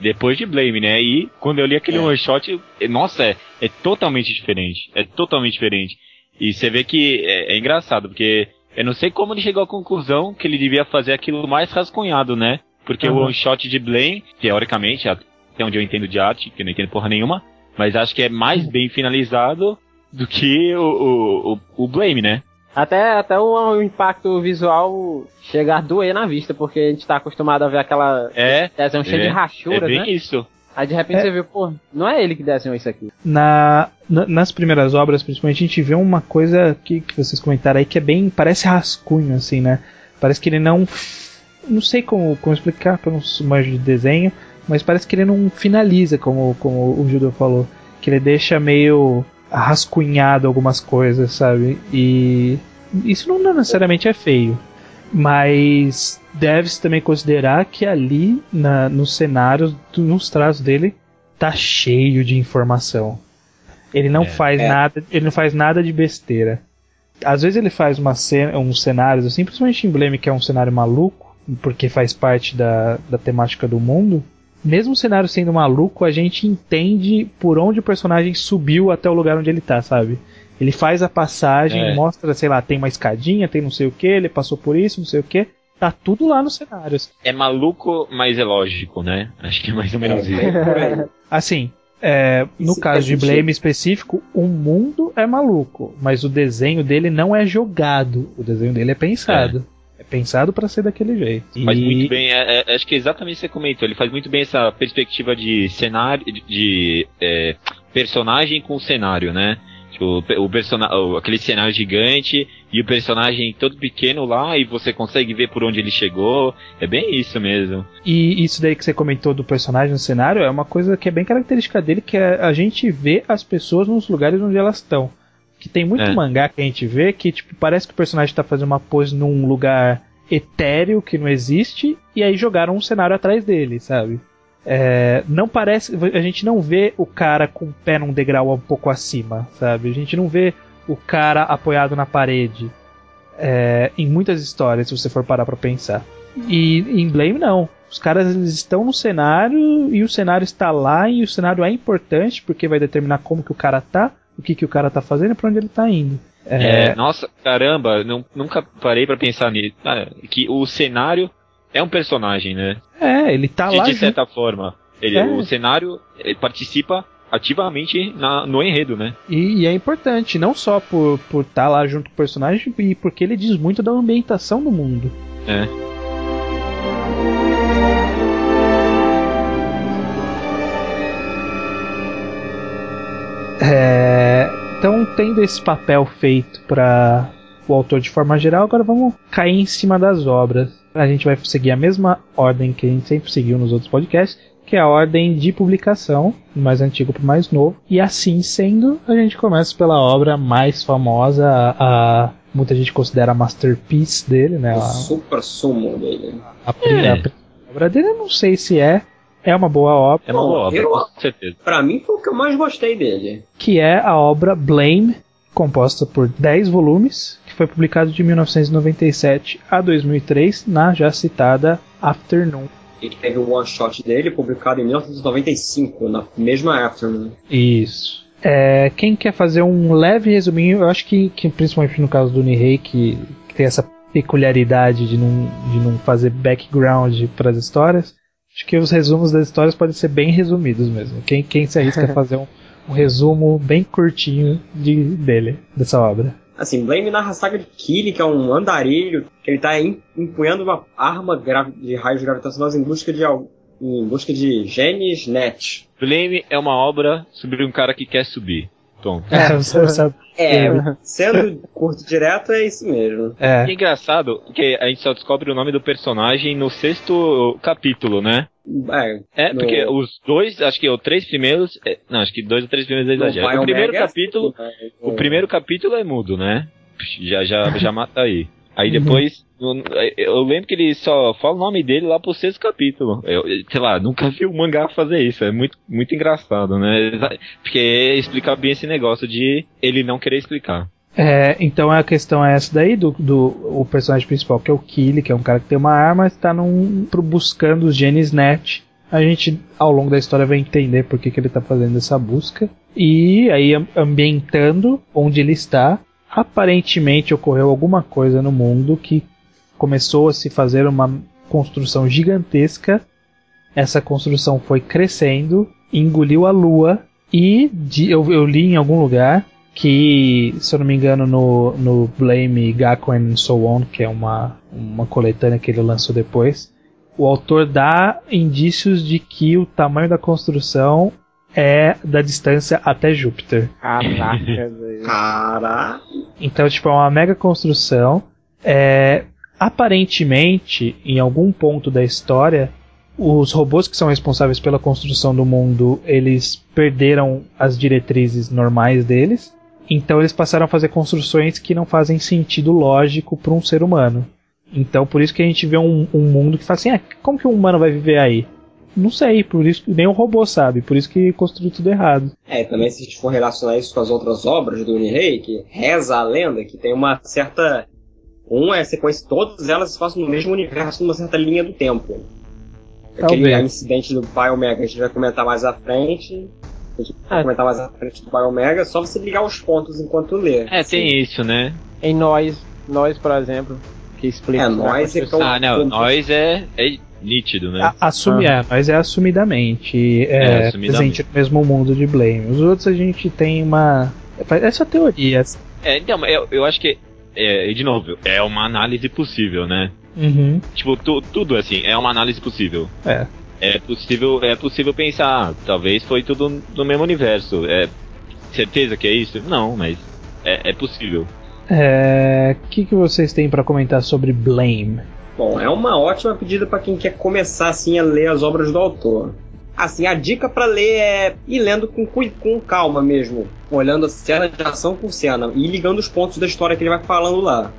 Speaker 3: depois de Blame, né? E quando eu li aquele
Speaker 1: É.
Speaker 3: one shot, é- nossa, é, é totalmente diferente, é totalmente diferente. E você vê que é, é engraçado, porque eu não sei como ele chegou à conclusão que ele devia fazer aquilo mais rascunhado, né? Porque o
Speaker 2: Aham.
Speaker 3: one shot de Blame, teoricamente, até onde eu entendo de arte, que eu não entendo porra nenhuma, mas acho que é mais bem finalizado do que o, o, o, o Blame, né?
Speaker 4: Até, até o, o impacto visual chega a doer na vista, porque a gente tá acostumado a ver aquela
Speaker 3: É,
Speaker 4: desenho cheio
Speaker 3: é,
Speaker 4: de
Speaker 3: é
Speaker 4: rachuras,
Speaker 3: bem
Speaker 4: né?
Speaker 3: isso.
Speaker 4: Aí de repente
Speaker 2: É.
Speaker 4: você vê, pô, não é ele que desenhou isso aqui.
Speaker 2: Na, na- nas primeiras obras, principalmente, a gente vê uma coisa que, que vocês comentaram aí que é bem. parece rascunho, assim, né? Parece que ele não. Não sei como, como explicar, eu não sou manjo de desenho, mas parece que ele não finaliza, como, como o Judeu falou. Que ele deixa meio rascunhado algumas coisas, sabe? E isso não necessariamente é feio. Mas deve-se também considerar que ali na, nos cenários, do- nos traços dele, tá cheio de informação. Ele não
Speaker 3: É.
Speaker 2: faz
Speaker 1: É.
Speaker 2: nada, ele não faz nada de besteira. às vezes ele faz uma cena, uns cenários assim, principalmente em Blame, que é um cenário maluco, porque faz parte da, da temática do mundo. Mesmo o cenário sendo maluco, a gente entende por onde o personagem subiu até o lugar onde ele tá, sabe? Ele faz a passagem,
Speaker 3: É.
Speaker 2: mostra, sei lá, tem uma escadinha, tem não sei o que, ele passou por isso, não sei o que. Tá tudo lá nos cenários.
Speaker 3: É maluco, mas é lógico, né? Acho que é mais ou menos isso.
Speaker 1: por aí.
Speaker 2: Assim, é, no
Speaker 1: Isso
Speaker 2: caso
Speaker 1: faz
Speaker 2: de
Speaker 1: sentido.
Speaker 2: Blame específico, o mundo é maluco, mas o desenho dele não é jogado. O desenho dele é pensado. É, pensado pra ser daquele jeito.
Speaker 3: Faz
Speaker 2: E-
Speaker 3: muito bem, é- é- acho que é exatamente o que você comentou. Ele faz muito bem essa perspectiva de cenário, de, de, é, personagem com cenário, né? Tipo, o, o persona- o- aquele cenário gigante e o personagem todo pequeno lá e você consegue ver por onde ele chegou. É bem isso mesmo.
Speaker 2: E isso daí que você comentou do personagem no cenário é uma coisa que é bem característica dele, que é a gente vê as pessoas nos lugares onde elas estão. Que tem muito
Speaker 3: É.
Speaker 2: mangá que a gente vê que tipo, parece que o personagem tá fazendo uma pose num lugar etéreo que não existe, e aí jogaram um cenário atrás dele, sabe? É, não parece. A gente não vê o cara com o pé num degrau um pouco acima, sabe? A gente não vê o cara apoiado na parede. é, em muitas histórias, se você for parar pra pensar. E em Blame não. Os caras eles estão no cenário e o cenário está lá e o cenário é importante porque vai determinar como que o cara tá, o que que o cara tá fazendo e pra onde ele tá indo. É,
Speaker 3: É, nossa, caramba, não- nunca parei pra pensar nisso. Ah, que o cenário é um personagem, né?
Speaker 2: é, ele tá
Speaker 3: de,
Speaker 2: lá
Speaker 3: de
Speaker 2: junto.
Speaker 3: certa forma. Ele,
Speaker 2: É.
Speaker 3: O cenário ele participa ativamente na- no enredo, né?
Speaker 2: E, e é importante, não só por estar por tá lá junto com o personagem, e porque ele diz muito da ambientação do mundo.
Speaker 3: É.
Speaker 2: É, então, tendo esse papel feito para o autor de forma geral, agora vamos cair em cima das obras. A gente vai seguir a mesma ordem que a gente sempre seguiu nos outros podcasts, que é a ordem de publicação, do mais antigo para o mais novo. E assim sendo, a gente começa pela obra mais famosa, a, a- muita gente considera a masterpiece dele, né?
Speaker 1: O
Speaker 2: A,
Speaker 1: supra sumo dele.
Speaker 2: a primeira
Speaker 3: É.
Speaker 2: a primeira obra dele, eu não sei se é. É uma boa obra.
Speaker 3: É uma boa obra,
Speaker 1: eu-
Speaker 3: com certeza.
Speaker 1: Pra mim foi o que eu mais gostei dele.
Speaker 2: que é a obra Blame, composta por 10 volumes, que foi publicado de 1997 a 2003 na já citada Afternoon.
Speaker 1: E que teve o one shot dele, publicado em 1995, na mesma Afternoon.
Speaker 2: Isso. É, quem quer fazer um leve resuminho, eu acho que, que principalmente no caso do Nihei, que, que tem essa peculiaridade de não, de não fazer background para as histórias, acho que os resumos das histórias podem ser bem resumidos mesmo. Quem, quem se arrisca a fazer um, um resumo bem curtinho de, dele, dessa obra?
Speaker 1: Assim, Blame narra a saga de Killy, que é um andarilho, que ele tá em- empunhando uma arma de raios gravitacionais em busca de al- em busca de genes net.
Speaker 3: Blame é uma obra sobre um cara que quer subir. Tom.
Speaker 2: É, você sabe.
Speaker 1: É,
Speaker 2: É.
Speaker 1: sendo curto direto, é isso mesmo.
Speaker 2: É.
Speaker 3: E é engraçado que a gente só descobre o nome do personagem no sexto capítulo, né?
Speaker 1: É,
Speaker 3: É,
Speaker 1: No-
Speaker 3: porque os dois, acho que os três primeiros. é, não, acho que dois ou três primeiros é exagero. O primeiro
Speaker 1: é
Speaker 3: capítulo.
Speaker 1: né?
Speaker 3: O primeiro capítulo é mudo, né? Já, já, já mata aí. Aí
Speaker 2: Uhum.
Speaker 3: depois, eu lembro que ele só fala o nome dele lá pro sexto capítulo. Eu, sei lá, nunca vi um mangá fazer isso. É muito, muito engraçado, né? Porque explica bem esse negócio de ele não querer explicar.
Speaker 2: É, então a questão é essa daí do, do o personagem principal, que é o Killy, que é um cara que tem uma arma, está num, pro- buscando os genes net. A gente, ao longo da história, vai entender por que, que ele está fazendo essa busca. E aí, am- ambientando onde ele está, aparentemente ocorreu alguma coisa no mundo que começou a se fazer uma construção gigantesca. Essa construção foi crescendo, engoliu a lua. E de- eu, eu li em algum lugar que, se eu não me engano, no, no Blame Gakuen and So On, que é uma, uma coletânea que ele lançou depois, o autor dá indícios de que o tamanho da construção é da distância até Júpiter.
Speaker 4: Caraca, velho.
Speaker 1: Cara,
Speaker 2: Então, tipo, é uma mega construção. É, aparentemente, em algum ponto da história, os robôs que são responsáveis pela construção do mundo, eles perderam as diretrizes normais deles. Então eles passaram a fazer construções que não fazem sentido lógico para um ser humano. Então por isso que a gente vê um, um mundo que fala assim, ah, como que um humano vai viver aí? não sei, por isso nem o robô sabe, por isso que construiu tudo errado.
Speaker 1: É, também se a gente for relacionar isso com as outras obras do Nihei, que reza a lenda que tem uma certa. Um é sequência, todas elas se passam no mesmo universo, numa certa linha do tempo. Aquele
Speaker 2: Talvez.
Speaker 1: incidente do Pai Omega a gente vai comentar mais à frente. A gente vai
Speaker 4: É.
Speaker 1: comentar mais à frente do Pai Omega, só você ligar os pontos enquanto lê.
Speaker 3: É, tem isso, né?
Speaker 4: Em nós, nós, por exemplo, que explica.
Speaker 1: É, nós é é
Speaker 3: Ah, não, nós é, é nítido, né?
Speaker 2: A- Assumi, é, mas é assumidamente
Speaker 3: É,
Speaker 2: é,
Speaker 3: assumidamente.
Speaker 2: presente no mesmo mundo de Blame. Os outros a gente tem uma. Essa teoria.
Speaker 3: É, então, eu, eu acho que, é, de novo, é uma análise possível, né?
Speaker 2: Uhum,
Speaker 3: Tipo, tu- tudo assim, é uma análise possível.
Speaker 2: é.
Speaker 3: É possível, é possível pensar, ah, talvez foi tudo no mesmo universo. É certeza que é isso? Não, mas é, é possível.
Speaker 2: É, O que, que vocês têm pra comentar sobre Blame?
Speaker 1: Bom, é uma ótima pedida para quem quer começar assim a ler as obras do autor. Assim, a dica para ler é ir lendo com, com calma mesmo, olhando cena de ação por cena e ligando os pontos da história que ele vai falando lá.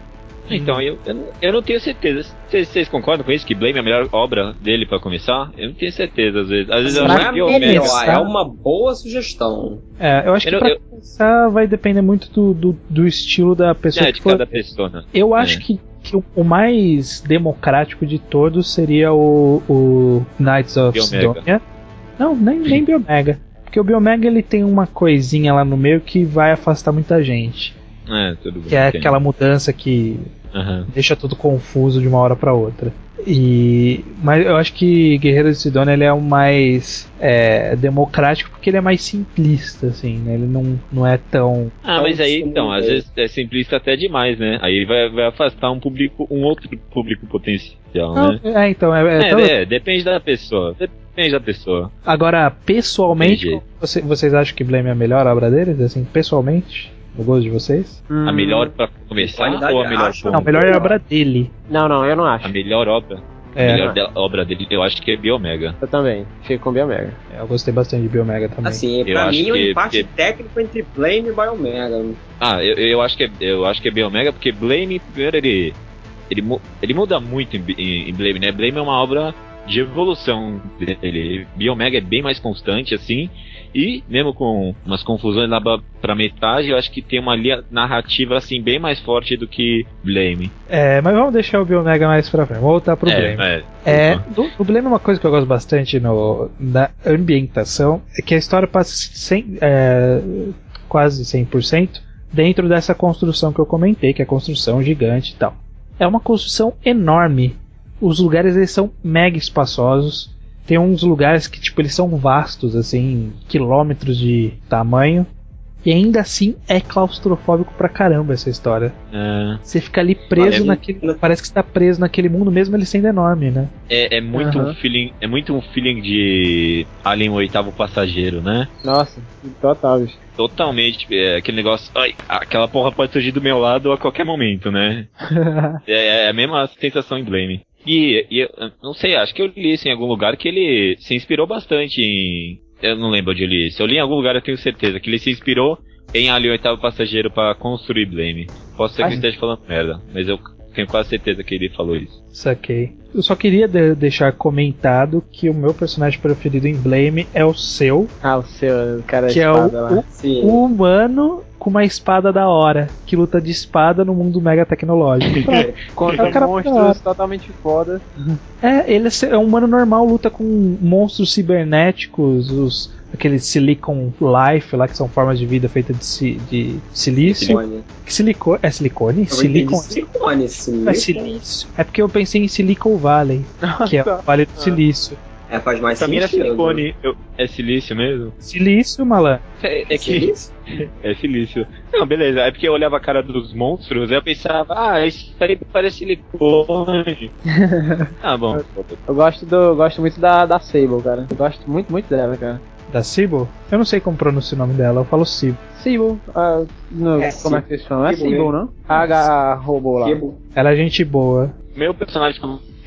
Speaker 3: Então, eu, eu, não- eu não tenho certeza. Vocês, concordam com isso? Que Blame é a melhor obra dele pra começar? Eu não tenho certeza, às vezes. Às vezes eu
Speaker 1: Não é a
Speaker 3: que o
Speaker 2: melhor,
Speaker 1: melhor, é uma boa sugestão.
Speaker 2: É, eu acho que
Speaker 3: Eu-
Speaker 2: pra
Speaker 3: eu-
Speaker 2: começar vai depender muito do, do, do estilo da pessoa
Speaker 3: É,
Speaker 2: que
Speaker 3: de
Speaker 2: for.
Speaker 3: cada pessoa, né?
Speaker 2: Eu acho
Speaker 3: É.
Speaker 2: que, que o- o mais democrático de todos seria o, o Knights of. Sidonia. Não, nem, nem Biomega. Porque o Biomega ele tem uma coisinha lá no meio que vai afastar muita gente.
Speaker 3: É, tudo bem.
Speaker 2: Que é aquela mudança que
Speaker 3: Aham.
Speaker 2: deixa tudo confuso de uma hora pra outra. E mas eu acho que Guerreiro de Sidonia ele é o mais é, democrático porque ele é mais simplista assim, né? Ele não, não é tão
Speaker 3: Ah, mas aí,
Speaker 1: Então,
Speaker 3: às
Speaker 1: é.
Speaker 3: vezes é simplista até demais, né? Aí vai, vai afastar um público, um outro público potencial,
Speaker 2: não,
Speaker 3: né?
Speaker 2: é então é, é
Speaker 3: É,
Speaker 2: tão-
Speaker 3: é, depende da pessoa. Depende da pessoa.
Speaker 2: agora pessoalmente você- vocês acham que Blame é a melhor obra deles assim pessoalmente no gosto de vocês?
Speaker 4: Hum,
Speaker 3: A melhor pra começar
Speaker 1: qualidade,
Speaker 3: ou a melhor
Speaker 1: acho.
Speaker 3: ponto?
Speaker 2: Não, a melhor obra dele.
Speaker 4: Não, não, eu não acho.
Speaker 3: A melhor obra? A
Speaker 2: É,
Speaker 3: melhor de- obra dele, eu acho que é Biomega.
Speaker 4: Eu também. Fico com Biomega.
Speaker 2: eu gostei bastante de Biomega também.
Speaker 1: Assim,
Speaker 3: Eu
Speaker 1: pra
Speaker 3: acho
Speaker 1: mim é um
Speaker 3: que-
Speaker 1: empate
Speaker 3: que-
Speaker 1: técnico entre Blame e Biomega.
Speaker 3: Ah, eu, eu acho que é, eu acho que é Biomega porque Blame, primeiro ele ele, ele muda muito em, em- em Blame, né? Blame é uma obra de evolução dele. Biomega é bem mais constante assim. E mesmo com umas confusões lá pra- metade, eu acho que tem uma linha narrativa assim bem mais forte do que Blame.
Speaker 2: É, mas vamos deixar o Biomega mais pra frente. Vamos voltar pro Blame.
Speaker 3: é,
Speaker 2: É, do, do Blame uma coisa que eu gosto bastante no, na ambientação é que a história passa sem, é, quase 100% dentro dessa construção que eu comentei, que é a construção gigante e tal. É uma construção enorme. Os lugares eles são mega espaçosos. Tem uns lugares que tipo eles são vastos, assim, quilômetros de tamanho. E ainda assim é claustrofóbico pra caramba essa história.
Speaker 3: é,
Speaker 2: Você fica ali preso
Speaker 1: Parece-
Speaker 2: naquele. Parece que você tá preso naquele mundo mesmo ele sendo enorme, né?
Speaker 3: é, é muito
Speaker 4: Aham.
Speaker 3: um feeling, é muito um feeling de Alien o oitavo passageiro, né?
Speaker 4: Nossa, total, bicho.
Speaker 3: Totalmente, é, aquele negócio, ai, aquela porra pode surgir do meu lado a qualquer momento, né? É, é a mesma sensação em Blame. E, e eu não sei, acho que eu li isso em algum lugar que ele se inspirou bastante em. Eu não lembro onde eu li isso. Eu li em algum lugar, eu tenho certeza, que ele se inspirou em Alien Oitavo Passageiro pra construir Blame. Posso ser que
Speaker 2: Ai.
Speaker 3: esteja falando merda, mas eu tenho quase certeza que ele falou isso.
Speaker 2: Saquei. Eu só queria de- deixar comentado que o meu personagem preferido em Blame é o seu,
Speaker 4: Ah, o seu, o cara da
Speaker 2: que é o,
Speaker 4: espada lá.
Speaker 2: o-
Speaker 1: Sim.
Speaker 2: o humano com uma espada da hora, que luta de espada no mundo mega tecnológico.
Speaker 4: Contra
Speaker 2: É o cara
Speaker 4: monstros totalmente foda.
Speaker 2: é, ele é é um humano normal, luta com monstros cibernéticos, os aqueles Silicon Life lá, que são formas de vida feitas de, si- de silício.
Speaker 1: Silicone.
Speaker 2: Que silicone, é silicone? Silicon.
Speaker 1: Silicone, sim.
Speaker 2: É silício. É porque eu pensei em Silicon Valley, que é o Vale do Silício.
Speaker 1: É, faz mais
Speaker 3: Pra mim era
Speaker 1: sentido.
Speaker 3: silicone, eu- é silício mesmo?
Speaker 2: Silício, malandro.
Speaker 3: É, é que.
Speaker 1: Silício?
Speaker 3: É silício. Não, beleza. É porque eu olhava a cara dos monstros e eu pensava, ah, isso aí parece silicone. ah, bom.
Speaker 4: Eu gosto do. eu gosto muito da, da Sable, cara. Eu gosto muito, muito dela, cara.
Speaker 2: Da Sibyl? Eu não sei como pronuncia o nome dela, eu falo Sibyl.
Speaker 4: Sable, ah, no-
Speaker 1: É,
Speaker 4: como é que eles chamam? É
Speaker 1: mesmo.
Speaker 4: não? A, a robô lá.
Speaker 1: Fibo.
Speaker 2: Ela é gente boa.
Speaker 3: Meu personagem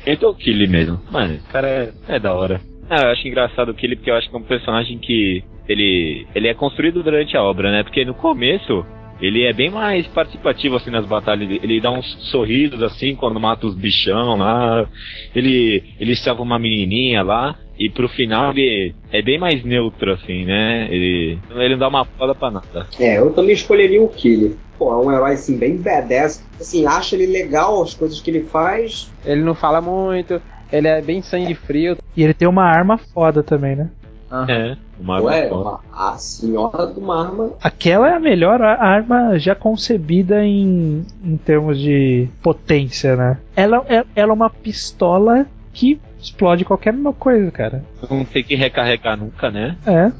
Speaker 3: é o Killy mesmo. Mano, esse cara é, é da hora. Ah, eu acho engraçado o Killy porque eu acho que é um personagem que ele, ele é construído durante a obra, né? Porque no começo ele é bem mais participativo assim nas batalhas. Ele dá uns sorrisos assim quando mata os bichão lá. Ele ele salva uma menininha lá. E pro final ele é bem mais neutro, assim, né? Ele, ele não dá uma foda pra nada.
Speaker 1: É, eu também escolheria o Killer. Pô, é um herói assim, bem badass. Assim, acha ele legal as coisas que ele faz.
Speaker 4: Ele não fala muito, ele é bem sangue frio.
Speaker 2: E ele tem uma arma foda também, né?
Speaker 4: Aham.
Speaker 3: É, uma
Speaker 1: Ué,
Speaker 3: arma
Speaker 1: uma, a senhora de uma arma.
Speaker 2: Aquela é a melhor arma já concebida em, em termos de potência, né? Ela, é- ela é uma pistola que explode qualquer coisa, cara.
Speaker 3: Não tem que recarregar nunca, né?
Speaker 2: É.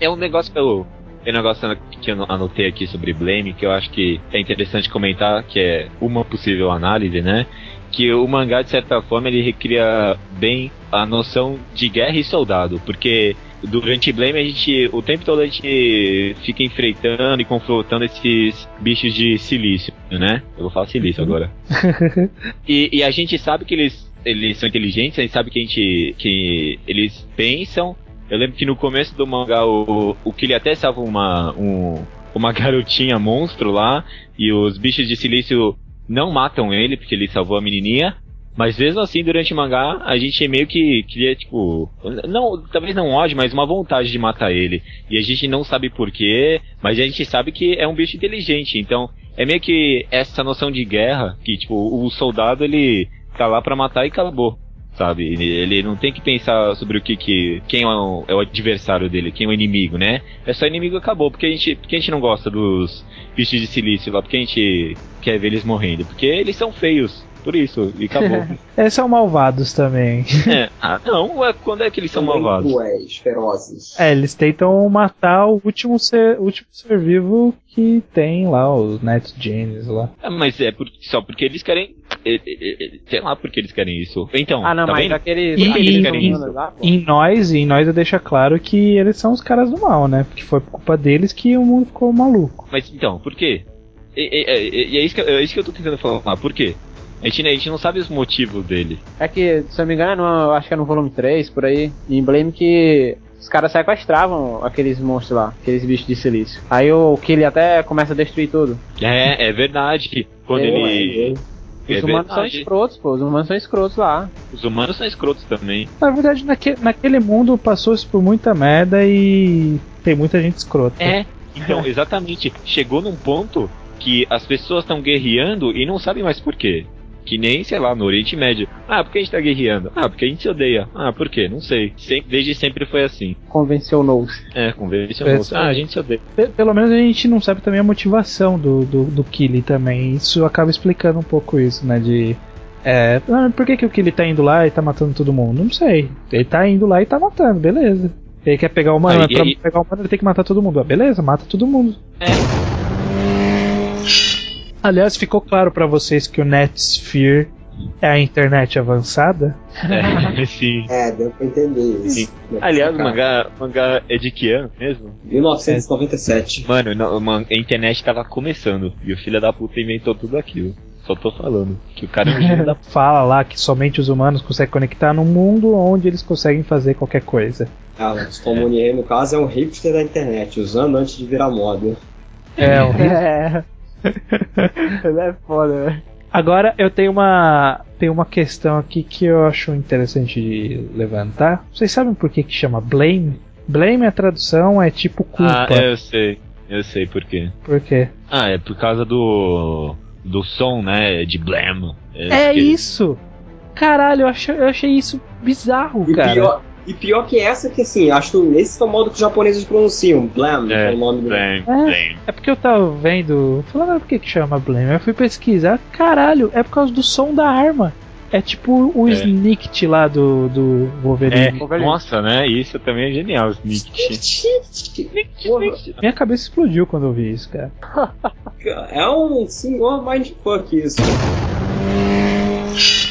Speaker 3: É um negócio que eu. Tem um negócio que eu anotei aqui sobre Blame que eu acho que é interessante comentar, que é uma possível análise, né? Que o mangá, de certa forma, ele recria bem a noção de guerra e soldado, porque durante Blame a gente, o tempo todo a gente fica enfrentando e confrontando esses bichos de silício, né? Eu vou falar silício agora. E, e a gente sabe que eles, eles são inteligentes, a gente sabe que, a gente, que eles pensam. Eu lembro que no começo do mangá o, o Kili até salva uma, um, uma garotinha monstro lá, e os bichos de silício não matam ele, porque ele salvou a menininha. Mas mesmo assim, durante o mangá, a gente meio que cria, tipo. Não, talvez não ódio, mas uma vontade de matar ele. E a gente não sabe porquê, mas a gente sabe que é um bicho inteligente. Então, é meio que essa noção de guerra, que, tipo, o soldado ele tá lá pra matar e acabou. Sabe? Ele, não tem que pensar sobre o que que. quem é o, é o adversário dele, quem é o inimigo, né? É só inimigo e acabou. Porque a gente, porque a gente não gosta dos bichos de silício lá, porque a gente quer ver eles morrendo. Porque eles são feios. Por isso, e acabou.
Speaker 2: Esses são malvados também.
Speaker 3: é, ah, não, ué, quando é que eles são
Speaker 1: também
Speaker 3: malvados?
Speaker 1: cruéis, ferozes.
Speaker 2: É, eles tentam matar o último ser, último ser vivo que tem lá, os Net Genes lá.
Speaker 3: É, mas é por- só porque eles querem. é, é, é, sei lá porque eles querem isso. Então,
Speaker 4: Ah, não,
Speaker 3: tá
Speaker 4: mas
Speaker 3: vendo?
Speaker 4: aqueles.
Speaker 2: E-
Speaker 4: aqueles
Speaker 2: e-
Speaker 4: lá, pô.
Speaker 2: Em nós, em nós eu deixo claro que eles são os caras do mal, né? Porque foi por culpa deles que o mundo ficou maluco.
Speaker 3: Mas então, por quê? E, e- e- e é, isso que, eu- é isso que eu tô tentando falar. Por quê? A gente, a gente não sabe os motivos dele.
Speaker 4: É que, se eu não me engano, eu acho que é no volume 3, por aí, em Blame que os caras sequestravam aqueles monstros lá, aqueles bichos de silício. Aí o Killy até começa a destruir tudo.
Speaker 3: É, é verdade. Quando
Speaker 4: É,
Speaker 3: ele.
Speaker 4: Os
Speaker 3: É
Speaker 4: humanos são
Speaker 3: verdade.
Speaker 4: escrotos, pô. Os humanos são escrotos lá.
Speaker 3: Os humanos são escrotos também.
Speaker 2: Na verdade, naque, naquele mundo passou-se por muita merda e tem muita gente escrota.
Speaker 3: É. Então, exatamente. Chegou num ponto que as pessoas estão guerreando e não sabem mais por quê. Que nem, sei lá, no Oriente Médio. Ah, por que a gente tá guerreando? Ah, porque a gente se odeia. Ah, por quê? Não sei. Sempre, desde sempre foi assim.
Speaker 4: Convencionou-se.
Speaker 3: É, convencionou. Ah, a gente se odeia.
Speaker 2: Pe- Pelo menos a gente não sabe também a motivação do, do, do Killy também. Isso acaba explicando um pouco isso, né? De. É, ah, por que, que o Killy tá indo lá e tá matando todo mundo? Não sei. Ele tá indo lá e tá matando, beleza. Ele quer pegar o humano,
Speaker 3: Aí-
Speaker 2: pra
Speaker 3: aí-
Speaker 2: pegar o humano ele tem que matar todo mundo. Ah, beleza, mata todo mundo.
Speaker 3: É.
Speaker 2: Aliás, ficou claro pra vocês que o Netsphere é a internet avançada?
Speaker 3: É, sim.
Speaker 1: É, deu pra entender isso.
Speaker 3: Sim. Aliás, o mangá, mangá é de que ano mesmo?
Speaker 1: 1997.
Speaker 3: Mano, não, man- a internet tava começando e o filho da puta inventou tudo aquilo. Só tô falando que o cara é da
Speaker 2: Fala lá que somente os humanos conseguem conectar num mundo onde eles conseguem fazer qualquer coisa.
Speaker 1: Ah, o Tomonihei, no caso, é um hipster da internet, usando antes de virar moda.
Speaker 2: É, o
Speaker 4: É. Ele é foda, velho.
Speaker 2: Agora eu tenho uma tem uma questão aqui que eu acho interessante de levantar. Vocês sabem por que que chama blame? Blame a tradução é tipo culpa.
Speaker 3: Ah, eu sei. Eu sei por quê.
Speaker 2: Por quê?
Speaker 3: Ah, é por causa do. do som, né? De blam.
Speaker 2: É
Speaker 3: que-
Speaker 2: isso. Caralho, eu achei, eu achei isso bizarro,
Speaker 1: E
Speaker 2: cara.
Speaker 1: pior, e pior que essa, que assim, acho que esse é o modo que os japoneses pronunciam. Blam,
Speaker 3: É,
Speaker 1: é, o nome do.
Speaker 3: Blam,
Speaker 2: É.
Speaker 3: blam.
Speaker 2: É porque eu tava vendo, falando ah, por que que chama blame. Eu fui pesquisar, caralho, é por causa do som da arma. É tipo o
Speaker 3: É.
Speaker 2: Snikt lá do, do
Speaker 3: É,
Speaker 2: Wolverine.
Speaker 3: nossa, né? Isso também é genial, Snick.
Speaker 1: Porra,
Speaker 2: Minha cabeça explodiu quando eu vi isso, cara.
Speaker 1: é um senhor mindfuck isso.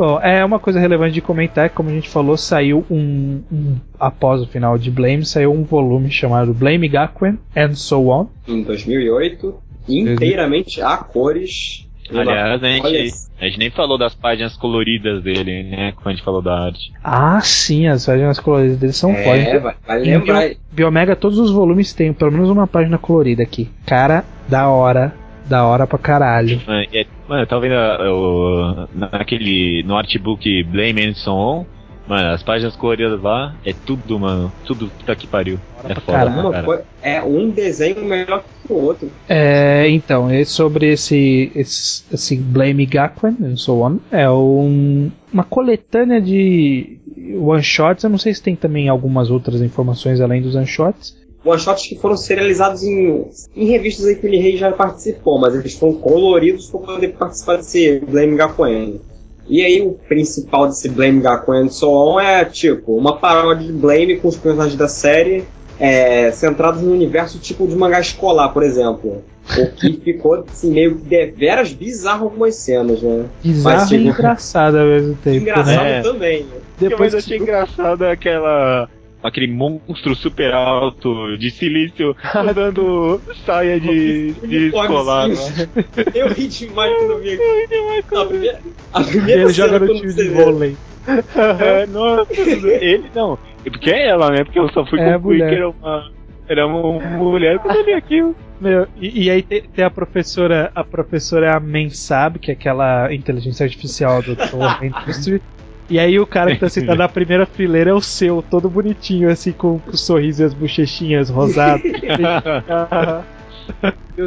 Speaker 2: Bom, é uma coisa relevante de comentar, que como a gente falou, saiu um, um- após o final de Blame, saiu um volume chamado Blame Gakuen and So On.
Speaker 1: Em 2008, inteiramente a cores.
Speaker 3: Aliás, a gente, a gente nem falou das páginas coloridas dele, né? Quando a gente falou da arte.
Speaker 2: Ah, sim, as páginas coloridas deles são
Speaker 5: É,
Speaker 2: fortes.
Speaker 5: vai, vai lembrar.
Speaker 2: Biomega, todos os volumes têm pelo menos uma página colorida aqui. Cara, da hora. Da hora pra caralho.
Speaker 3: Mano, e é- mano, eu tava vendo ah, o, naquele, no artbook Blame and So On, mano, as páginas coloridas lá, é tudo, mano, tudo puta que pariu. É foda, cara.
Speaker 5: é um desenho melhor que o outro.
Speaker 2: É, então, é sobre esse, esse, esse Blame Gakuen and so on. É um, uma coletânea de one-shots. Eu não sei se tem também algumas outras informações além dos one-shots.
Speaker 5: One-shots que foram serializados em, em revistas aí que o Rei já participou, mas eles foram coloridos para poder participar desse Blame Gakuen. E aí o principal desse Blame Gakuen so on é tipo uma paródia de Blame com os personagens da série é, centrados no universo tipo de mangá escolar, por exemplo. O que ficou assim, meio que deveras bizarro algumas cenas, né?
Speaker 2: Bizarro
Speaker 5: Mas,
Speaker 2: e
Speaker 5: tipo,
Speaker 2: engraçado ao mesmo tempo,
Speaker 5: Engraçado
Speaker 2: né?
Speaker 3: É.
Speaker 5: também.
Speaker 3: Depois
Speaker 2: Depois
Speaker 3: eu achei engraçado aquela. Aquele monstro super alto de silício usando saia de, de escolar. né?
Speaker 5: Eu ri demais quando eu vi aqui. A primeira, a primeira
Speaker 2: ele joga no
Speaker 5: quando
Speaker 2: time de vôlei.
Speaker 3: É, nossa, ele não. Porque é ela, né? Porque eu só fui
Speaker 2: É,
Speaker 3: concluir
Speaker 2: mulher.
Speaker 3: que era uma. Era uma mulher quando eu li aquilo.
Speaker 2: Meu, e, e aí tem, tem a professora, a professora Mensab, que é aquela inteligência artificial do Industry. E aí o cara que tá sentado na primeira fileira é o seu, todo bonitinho, assim, com, com o sorriso e as bochechinhas rosadas.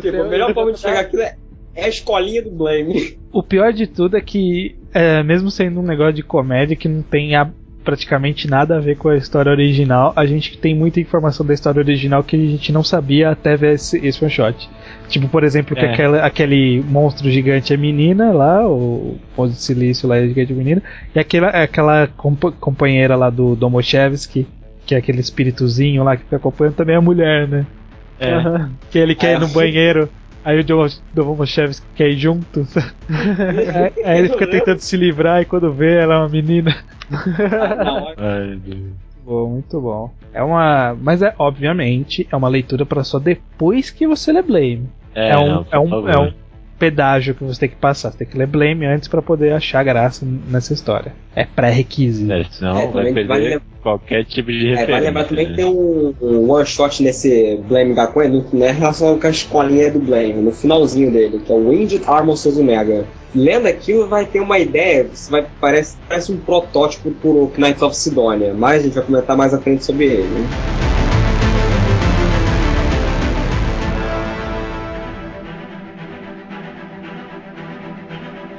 Speaker 5: Tipo, a melhor forma de chegar aquilo é, é a escolinha do Blame.
Speaker 2: O pior de tudo é que, é, mesmo sendo um negócio de comédia que não tem a- praticamente nada a ver com a história original, a gente tem muita informação da história original que a gente não sabia até ver esse, esse one shot. Tipo, por exemplo, que
Speaker 3: É.
Speaker 2: aquela- aquele monstro gigante é menina lá, o monstro de silício lá é gigante menina, e aquela, aquela compa- companheira lá do Domoshevsky, que é aquele espíritozinho lá que fica acompanhando, também é mulher, né?
Speaker 3: É.
Speaker 2: Aham. Que ele quer ir no banheiro. Aí o Dom- Domoshevsky quer ir junto. aí, aí ele fica tentando se livrar e quando vê ela é uma menina.
Speaker 5: Ah, não,
Speaker 3: Ai, Deus.
Speaker 2: Bom, muito bom. É uma. Mas é, obviamente, é uma leitura para só depois que você lê Blame.
Speaker 3: É,
Speaker 2: É, um,
Speaker 3: não,
Speaker 2: é, um, é um pedágio que você tem que passar. Você tem que ler Blame antes para poder achar graça nessa história. É pré-requisito.
Speaker 3: É, senão
Speaker 5: É,
Speaker 3: vai perder
Speaker 5: vale
Speaker 3: qualquer tipo de
Speaker 5: É,
Speaker 3: referência.
Speaker 5: vale lembrar também que
Speaker 3: né?
Speaker 5: tem um, um one shot nesse Blame Gakuen, não não é relacionado com a escolinha do Blame, no finalzinho dele, que é o Winged Armor Omega. Lendo aquilo vai ter uma ideia, você vai, parece, parece um protótipo pro Knights of Sidonia, mas a gente vai comentar mais à frente sobre ele.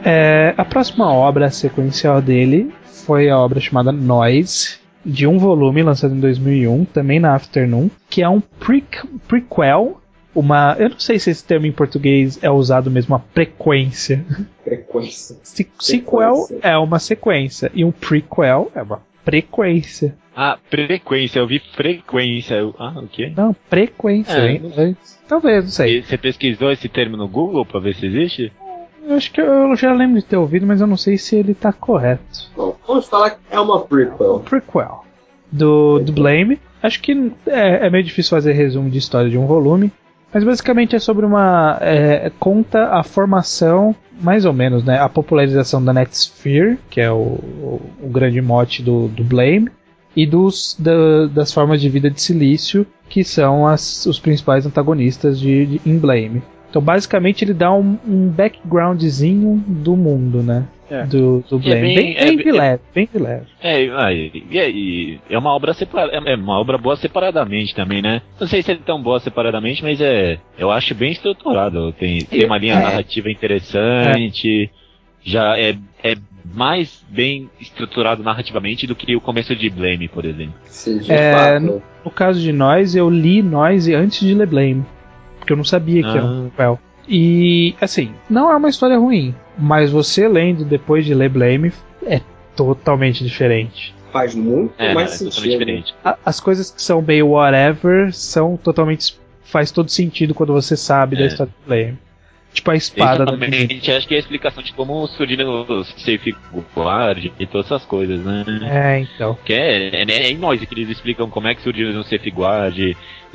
Speaker 2: É, a próxima obra sequencial dele foi a obra chamada Noise, de um volume lançado em 2001, também na Afternoon, que é um preq- prequel, uma, eu não sei se esse termo em português é usado mesmo, uma frequência.
Speaker 5: Frequência.
Speaker 2: Se- Sequel é uma sequência e um prequel é uma frequência.
Speaker 3: Ah, frequência, eu vi frequência. Eu... Ah, o quê?
Speaker 2: Não, frequência.
Speaker 3: É,
Speaker 2: hein? Talvez, não sei.
Speaker 3: E Você pesquisou esse termo no Google pra ver se existe?
Speaker 2: Eu acho que eu já lembro de ter ouvido, mas eu não sei se ele tá correto.
Speaker 5: Bom, vamos falar que é uma prequel.
Speaker 2: prequel do, do Blame. Acho que é, é meio difícil fazer resumo de história de um volume, mas basicamente é sobre uma. é, conta a formação, mais ou menos, né? A popularização da Netsphere, que é o, o, o grande mote do, do Blame, e dos, da- das formas de vida de silício, que são as, os principais antagonistas de, de, em Blame. Então, basicamente, ele dá um, um backgroundzinho do mundo, né?
Speaker 3: É.
Speaker 2: Do, do
Speaker 3: E é
Speaker 2: Blame.
Speaker 3: bem-
Speaker 2: bem,
Speaker 3: é
Speaker 2: bem
Speaker 3: bem-
Speaker 2: de leve, bem de leve.
Speaker 3: É, e, e- e é uma obra separada, é uma obra boa separadamente também, né? Não sei se é tão boa separadamente, mas é, eu acho bem estruturado. Tem, tem uma linha
Speaker 2: É.
Speaker 3: narrativa interessante, já é, é mais bem estruturado narrativamente do que o começo de Blame, por exemplo.
Speaker 5: Sim, de
Speaker 2: É,
Speaker 5: fato.
Speaker 2: No caso de Nós, eu li Nós antes de ler Blame. Porque eu não sabia que era um
Speaker 3: Ah.
Speaker 2: papel. E, assim, não é uma história ruim. Mas você lendo depois de ler Blame é totalmente diferente.
Speaker 5: Faz muito
Speaker 3: É,
Speaker 5: mais
Speaker 3: é
Speaker 5: sentido.
Speaker 3: totalmente diferente.
Speaker 2: A- as coisas que são meio whatever são totalmente. faz todo sentido quando você sabe da
Speaker 3: É.
Speaker 2: história de Blame. Tipo a espada da menina.
Speaker 3: Principalmente, acho que é a explicação de como surgiram os safe guard e todas essas coisas, né?
Speaker 2: É, então.
Speaker 3: Que é, é, é em nós que eles explicam como é que surgiram os safe guard,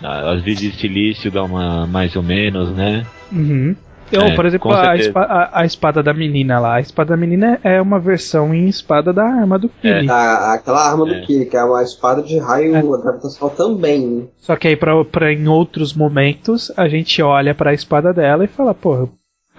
Speaker 3: as vezes silício dá uma mais ou menos, né?
Speaker 2: Uhum. Eu,
Speaker 3: É,
Speaker 2: por exemplo, a, a- a espada da menina lá. A espada da menina é uma versão em espada da arma do Kili.
Speaker 5: A- aquela arma do
Speaker 3: É.
Speaker 5: Kili, que é uma espada de raio
Speaker 2: É.
Speaker 5: gravitacional também. né?
Speaker 2: Só que aí, pra, pra em outros momentos, a gente olha pra espada dela e fala, porra,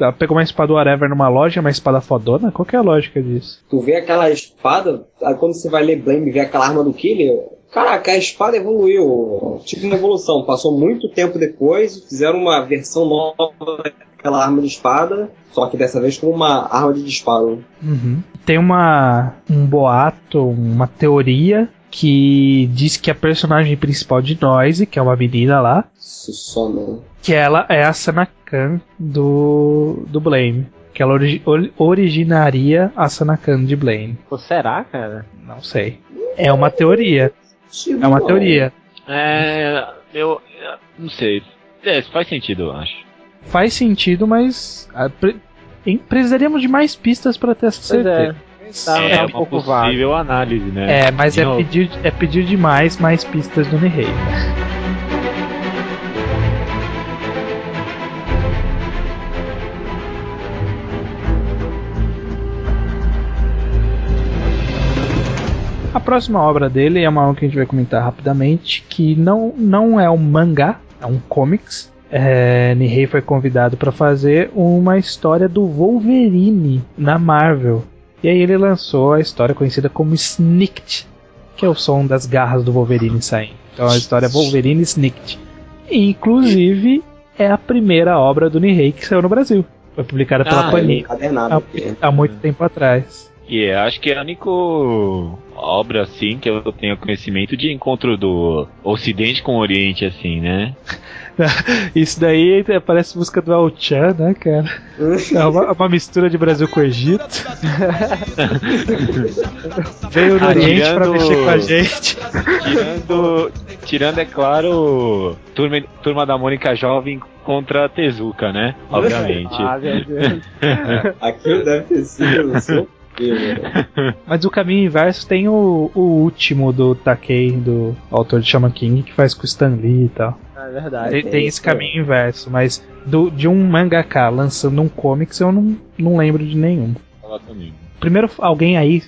Speaker 2: ela pegou uma espada whatever numa loja, uma espada fodona? Qual que é a lógica disso?
Speaker 5: Tu vê aquela espada, aí quando você vai ler Blame e vê aquela arma do Killer, caraca, a espada evoluiu. Tipo uma evolução. Passou muito tempo depois, fizeram uma versão nova daquela arma de espada, só que dessa vez com uma arma de disparo.
Speaker 2: Uhum. Tem uma um boato, uma teoria que diz que a personagem principal de Noise, que é uma menina lá, que ela é a Sanakan do, do Blame. Que ela origi- ori- originaria a Sanakan de Blame.
Speaker 4: Pô, será, cara?
Speaker 2: Não sei. É uma teoria. É uma teoria.
Speaker 3: É. Eu. eu não sei. É, faz sentido, eu acho.
Speaker 2: Faz sentido, mas ah, pre- em- precisaríamos de mais pistas para ter essa
Speaker 4: Pois
Speaker 2: certeza.
Speaker 4: Tá,
Speaker 3: é
Speaker 4: tá um
Speaker 3: uma
Speaker 4: pouco vago.
Speaker 3: possível análise, né?
Speaker 2: É, mas
Speaker 3: De
Speaker 2: é
Speaker 3: novo.
Speaker 2: pedir, é pedir demais mais pistas do Nihei. A próxima obra dele é uma obra que a gente vai comentar rapidamente, que não, não é um mangá, é um comics. É, Nihei foi convidado para fazer uma história do Wolverine na Marvel. E aí ele lançou a história conhecida como Snicked, que é o som das garras do Wolverine saindo. Então a história é Wolverine Snicked. E, inclusive é a primeira obra do Nihei que saiu no Brasil. Foi publicada pela
Speaker 3: Ah,
Speaker 2: Panini há, há muito tempo atrás.
Speaker 3: E é, acho que é a única obra assim que eu tenho conhecimento de encontro do Ocidente com o Oriente, assim, né?
Speaker 2: Isso daí é- parece música do El-Chan, né, cara? É uma, uma mistura de Brasil com Egito. Veio do
Speaker 3: Ah,
Speaker 2: Oriente pra
Speaker 3: tirando-
Speaker 2: mexer com a gente.
Speaker 3: Tirando, tirando é claro, turma, turma da Mônica Jovem contra a Tezuka, né? Obviamente.
Speaker 4: Ah, meu Deus.
Speaker 5: Aquilo deve ter sido o seu filho.
Speaker 2: Mas o caminho inverso tem o, o último do Takei, do autor de Shaman King, que faz com o Stan Lee e tal.
Speaker 4: É verdade.
Speaker 2: Tem, tem esse caminho inverso, mas do, de um mangaka lançando um comics eu não, não lembro de nenhum.
Speaker 3: Falar comigo.
Speaker 2: Primeiro alguém aí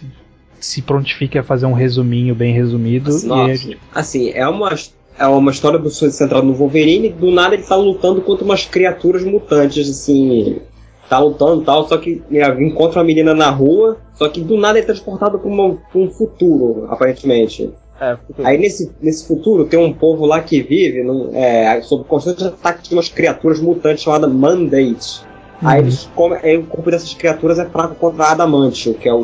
Speaker 2: se prontifique a fazer um resuminho bem resumido e a
Speaker 5: Nossa.
Speaker 2: gente-
Speaker 5: Assim, é uma, é uma história do centrado no Wolverine, do nada ele tá lutando contra umas criaturas mutantes, assim. Tá lutando e tal, só que né, encontra uma menina na rua, só que do nada é transportado pra, uma- pra um futuro, aparentemente.
Speaker 4: É, futuro.
Speaker 5: Aí nesse, nesse futuro tem um povo lá que vive num, é, sob constante ataque de umas criaturas mutantes chamadas Mandate. Aí
Speaker 2: Uhum.
Speaker 5: eles comem, aí o corpo dessas criaturas é fraco contra Adamantio, que é o,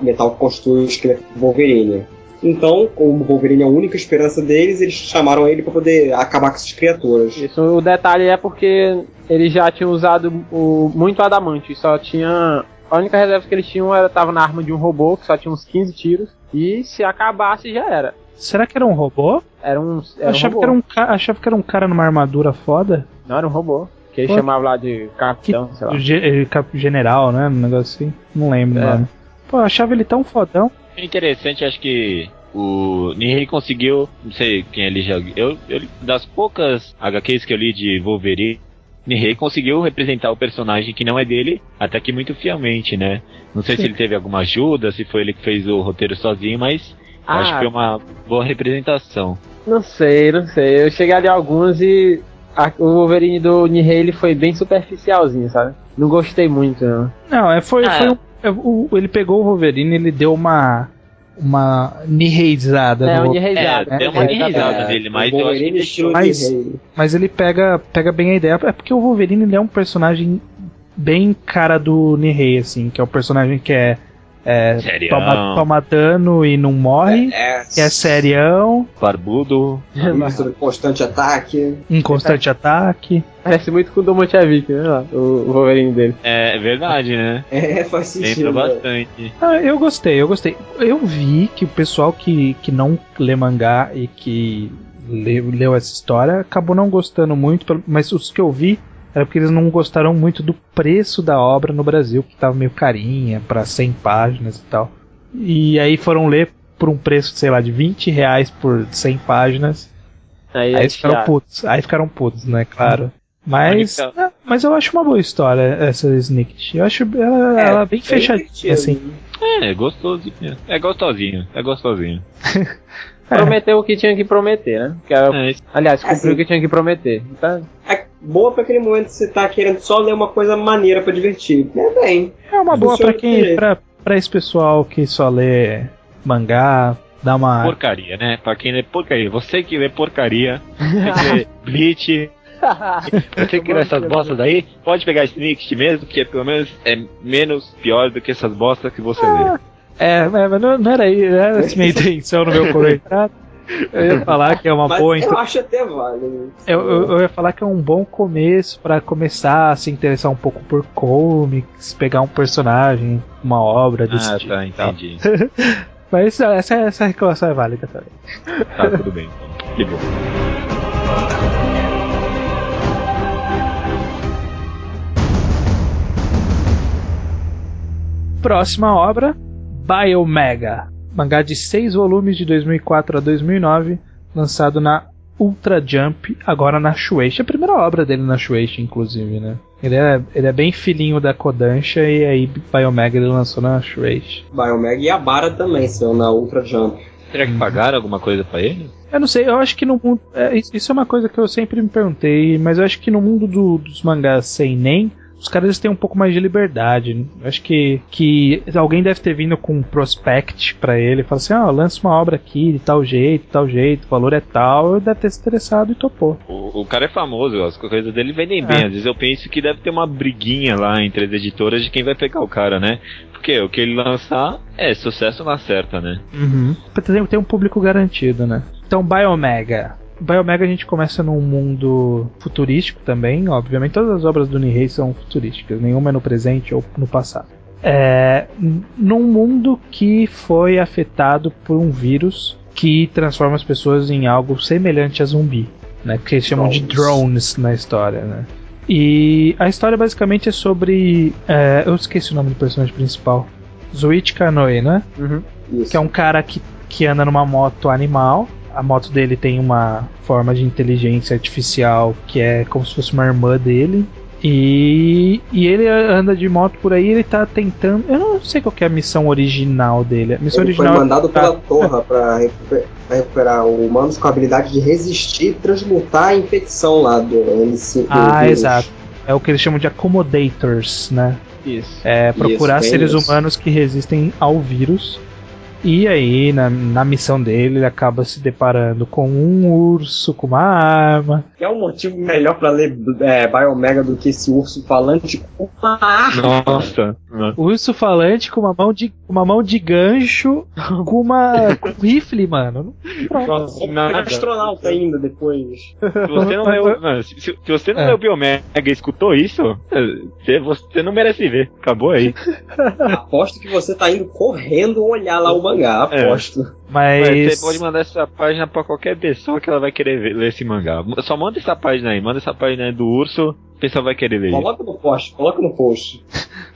Speaker 5: metal que constitui o esqueleto do Wolverine. Então, como o Wolverine é a única esperança deles, eles chamaram ele para poder acabar com essas criaturas.
Speaker 4: Isso, o detalhe é porque eles já tinham usado o, muito adamante, e só tinha. A única reserva que eles tinham era tava na arma de um robô, que só tinha uns 15 tiros, e se acabasse já era.
Speaker 2: Será que era um robô?
Speaker 4: Era um.
Speaker 2: Eu
Speaker 4: Era um
Speaker 2: achava,
Speaker 4: robô.
Speaker 2: que era um ca- achava que era um cara numa armadura foda.
Speaker 4: Não, era um robô. Que eles chamavam lá de
Speaker 2: Que,
Speaker 4: capitão, sei lá.
Speaker 2: ge- eh, general, né? Um negócio assim. Não lembro,
Speaker 4: É.
Speaker 2: mano. Pô, eu achava ele tão fodão.
Speaker 3: É interessante, acho que o Nihei conseguiu, não sei quem ele já. Eu, eu das poucas HQs que eu li de Wolverine, Nihei conseguiu representar o personagem que não é dele, até que muito fielmente, né? Não sei
Speaker 2: Sim.
Speaker 3: se ele teve alguma ajuda, se foi ele que fez o roteiro sozinho, mas
Speaker 4: Ah.
Speaker 3: acho que foi uma boa representação.
Speaker 4: Não sei, não sei. Eu cheguei ali alguns e a- o Wolverine do Nihei ele foi bem superficialzinho, sabe? Não gostei muito, não.
Speaker 2: Não, é, foi,
Speaker 3: Ah,
Speaker 2: foi
Speaker 3: é.
Speaker 2: um, o- ele pegou o Wolverine ele deu uma. Uma niheizada
Speaker 4: É, um. Nihei
Speaker 3: É, deu uma
Speaker 2: é,
Speaker 3: risada
Speaker 5: É,
Speaker 3: dele, mas
Speaker 2: Mas-. Mas ele pega, pega bem a ideia. É porque o Wolverine ele é um personagem bem cara do Nihei, assim, que é o personagem que é. É toma, toma dano e não morre.
Speaker 5: É,
Speaker 2: Que é serião,
Speaker 3: Barbudo.
Speaker 5: Isso, constante ataque.
Speaker 2: em constante ataque.
Speaker 4: Parece muito com o Domotiavik, né? lá, O Wolverine dele.
Speaker 3: É verdade, né?
Speaker 5: É, faz sentido.
Speaker 3: Lembra bastante.
Speaker 2: Ah, eu gostei, eu gostei. Eu vi que o pessoal que, que não lê mangá e que leu, leu essa história acabou não gostando muito, mas os que eu vi era porque eles não gostaram muito do preço da obra no Brasil, que tava meio carinha, pra 100 páginas e tal. E aí foram ler por um preço, sei lá, de 20 reais por 100 páginas.
Speaker 4: Aí,
Speaker 2: Aí
Speaker 4: é
Speaker 2: ficaram
Speaker 4: chato.
Speaker 2: putos. Aí ficaram putos, né? Claro. Mas,
Speaker 3: Então.
Speaker 2: é, mas eu acho uma boa história essa Snicked. Eu acho ela,
Speaker 5: É,
Speaker 2: ela bem fechadinha, assim.
Speaker 3: É, é gostoso. É gostosinho, é gostosinho.
Speaker 2: É.
Speaker 4: Prometeu o que tinha que prometer, né? Que era-
Speaker 3: É,
Speaker 4: aliás, cumpriu
Speaker 5: Assim.
Speaker 4: o que tinha que prometer. Então,
Speaker 5: É boa pra aquele momento que você tá querendo só ler uma coisa maneira pra divertir. É bem.
Speaker 2: É uma boa pra quem. Pra, pra esse pessoal que só lê mangá, dá uma.
Speaker 3: porcaria, né? Pra quem lê porcaria. Você que lê porcaria, você que lê Bleach, você que lê essas bostas aí, pode pegar Snicked mesmo, que pelo menos é menos pior do que essas bostas que você lê.
Speaker 2: É, é, mas não, não era aí, não era essa minha intenção no meu comentário. Eu ia falar que é uma
Speaker 5: Mas
Speaker 2: boa.
Speaker 5: eu acho até válido.
Speaker 2: Eu, eu, eu ia falar que é um bom começo pra começar a se interessar um pouco por comics, pegar um personagem, uma obra desse
Speaker 3: Ah,
Speaker 2: tipo.
Speaker 3: tá, entendi.
Speaker 2: Mas essa, essa reclamação é válida também.
Speaker 3: Tá, tudo bem. então. Que bom.
Speaker 2: Próxima obra, Biomega. Mangá de 6 volumes de 2004 a 2009, lançado na Ultra Jump, agora na Shueisha. A primeira obra dele na Shueisha, inclusive, né? Ele é, ele é bem filhinho da Kodansha e aí Biomega ele lançou na Shueisha.
Speaker 5: Biomega e a Bara também saiu na Ultra Jump.
Speaker 3: Será que pagaram alguma coisa pra ele?
Speaker 2: Eu não sei, eu acho que no mundo. é, isso isso é uma coisa que eu sempre me perguntei, mas eu acho que no mundo do- dos mangás sem nem. Os caras têm um pouco mais de liberdade. Eu acho que, que alguém deve ter vindo com um prospect pra ele e falou assim: ó, lança uma obra aqui de tal jeito, tal jeito, o valor é tal. Ele deve ter se interessado e topou.
Speaker 3: O, o cara é famoso, as coisas dele vendem bem.
Speaker 2: É.
Speaker 3: Às vezes eu penso que deve ter uma briguinha lá entre as editoras de quem vai pegar o cara, né? Porque o que ele lançar é sucesso na certa, né?
Speaker 2: Uhum. Ter um público garantido, né? Então, Biomega. Biomega a gente começa num mundo futurístico também, obviamente. Todas as obras do Nihei são futurísticas, nenhuma é no presente ou no passado. É, num mundo que foi afetado por um vírus que transforma as pessoas em algo semelhante a zumbi, né? Que eles chamam de drones na história, né? E a história basicamente é sobre. é, eu esqueci o nome do personagem principal. Zuichi Kanoe, né?
Speaker 5: Isso.
Speaker 2: que é um cara que, que anda numa moto animal. A moto dele tem uma forma de inteligência artificial que é como se fosse uma irmã dele. E, e ele anda de moto por aí, ele tá tentando. Eu não sei qual que é a missão original dele. A missão
Speaker 5: Ele foi
Speaker 2: original.
Speaker 5: mandado pela
Speaker 2: Ah,
Speaker 5: Torra pra recuper- pra recuperar humanos com a habilidade de resistir e transmutar a infecção lá do MC. do
Speaker 2: Ah,
Speaker 5: vírus.
Speaker 2: exato. É o que eles chamam de accommodators, né?
Speaker 4: isso.
Speaker 2: É procurar
Speaker 5: bem
Speaker 2: seres
Speaker 5: isso.
Speaker 2: humanos que resistem ao vírus. E aí, na, na missão dele, ele acaba se deparando com um urso com uma arma.
Speaker 5: Que é um motivo melhor pra ler é, Biomega do que esse urso falante com uma arma.
Speaker 3: Nossa.
Speaker 2: Urso falante com uma mão de, uma mão de gancho com uma com um rifle, mano.
Speaker 5: Nossa,
Speaker 3: Nada.
Speaker 5: astronauta ainda depois.
Speaker 3: Se você não leu, mano, se, se- você não
Speaker 2: É.
Speaker 3: leu Biomega e escutou isso, você, você não merece ver. Acabou aí.
Speaker 5: Aposto que você tá indo correndo olhar lá o mangá, aposto.
Speaker 2: Mas,
Speaker 3: Mas Você pode mandar essa página pra qualquer pessoa que ela vai querer ver- ler esse mangá. Só manda essa página aí, manda essa página aí do urso, a pessoa vai querer ler.
Speaker 5: Coloca no post, coloca no post.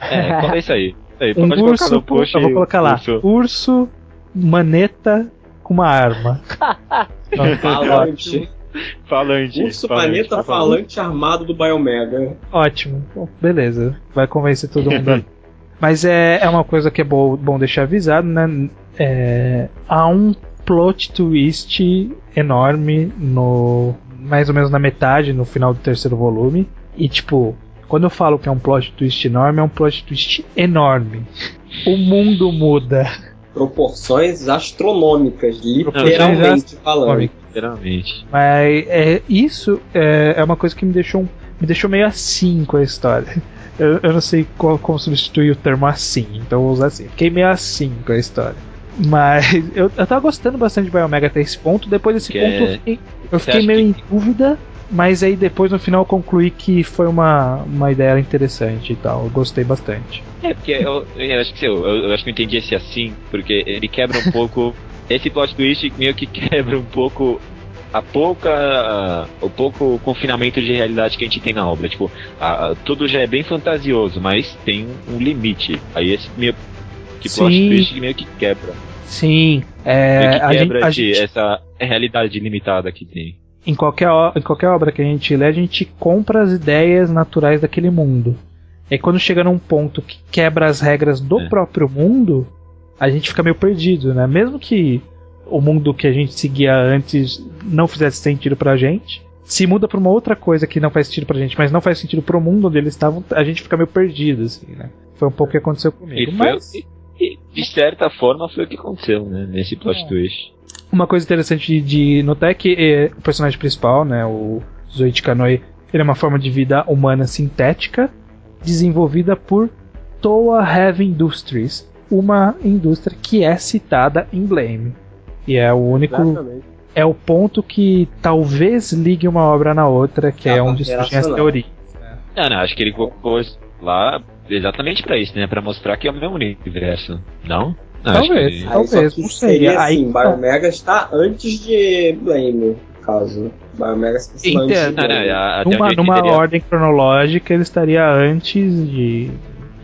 Speaker 3: É, coloca isso aí. Aí,
Speaker 2: um
Speaker 3: pode
Speaker 2: urso,
Speaker 3: colocar no post.
Speaker 2: eu vou colocar lá.
Speaker 3: urso.
Speaker 2: Urso, maneta com uma arma.
Speaker 5: Falante.
Speaker 3: Falante.
Speaker 5: Urso
Speaker 3: falante,
Speaker 5: planeta falante armado do Biomega.
Speaker 2: Ótimo. Bom, beleza. Vai convencer todo mundo. Mas é, é uma coisa que é bom, bom deixar avisado, né? É, há um plot twist enorme no. Mais ou menos na metade, no final do terceiro volume. E tipo, quando eu falo que é um plot twist enorme, é um plot twist enorme. O mundo muda.
Speaker 5: Proporções astronômicas,
Speaker 2: Proporções
Speaker 5: literalmente falando.
Speaker 3: Literalmente.
Speaker 2: Mas é, isso é, é uma coisa que me deixou, um- me deixou meio assim com a história. Eu, eu não sei qual, como substituir o termo assim, então eu vou usar assim. Fiquei meio assim com a história. Mas eu, eu tava gostando bastante de Biomega até esse ponto. Depois desse
Speaker 3: Que
Speaker 2: ponto eu
Speaker 3: é-
Speaker 2: fiquei, eu fiquei meio
Speaker 3: que-
Speaker 2: em dúvida. Mas aí depois no final eu concluí que foi uma, uma ideia interessante e tal. Eu gostei bastante.
Speaker 3: É, porque eu, eu acho que eu, eu, eu acho que eu entendi esse assim, porque ele quebra um pouco. Esse plot twist meio que quebra um pouco a pouca. o pouco confinamento de realidade que a gente tem na obra. Tipo, tudo já é bem fantasioso, mas tem um, um limite. Aí esse meio que plot
Speaker 2: Sim.
Speaker 3: twist meio que quebra.
Speaker 2: Sim, é, a gente, a gente-
Speaker 3: essa realidade limitada que tem.
Speaker 2: em qualquer, em qualquer obra que a gente lê, a gente compra as ideias naturais daquele mundo. E aí, quando chega num ponto que quebra as regras do
Speaker 3: É.
Speaker 2: próprio mundo, a gente fica meio perdido, né? Mesmo que o mundo que a gente seguia antes não fizesse sentido pra gente, se muda pra uma outra coisa que não faz sentido pra gente, mas não faz sentido pro mundo onde eles estavam, a gente fica meio perdido, assim, né? Foi um pouco o que aconteceu
Speaker 3: E,
Speaker 2: comigo.
Speaker 3: foi,
Speaker 2: Mas
Speaker 3: e- e, de certa forma foi o que aconteceu, né? Nesse plot
Speaker 2: É.
Speaker 3: twist.
Speaker 2: uma coisa interessante de, notar é que eh, o personagem principal, né, o Zoichi Kanoi, ele é uma forma de vida humana sintética desenvolvida por Toa Heavy Industries, uma indústria que é citada em Blame. E é o único
Speaker 4: Exatamente.
Speaker 2: é o ponto que talvez ligue uma obra na outra, que é
Speaker 5: pra
Speaker 2: onde surgem as teorias.
Speaker 3: Não, não, acho que ele colocou isso lá exatamente pra isso, né? Pra mostrar que é o mesmo universo. Não? Não,
Speaker 2: Talvez.
Speaker 3: que-
Speaker 2: Talvez, não sei.
Speaker 5: Seria
Speaker 2: Aí-
Speaker 5: assim, Biomega está antes de Blame, no caso. Biomega se fosse antes de.
Speaker 3: Não, não,
Speaker 5: Blame.
Speaker 3: a- até
Speaker 2: Numa, numa ordem cronológica, ele estaria antes de.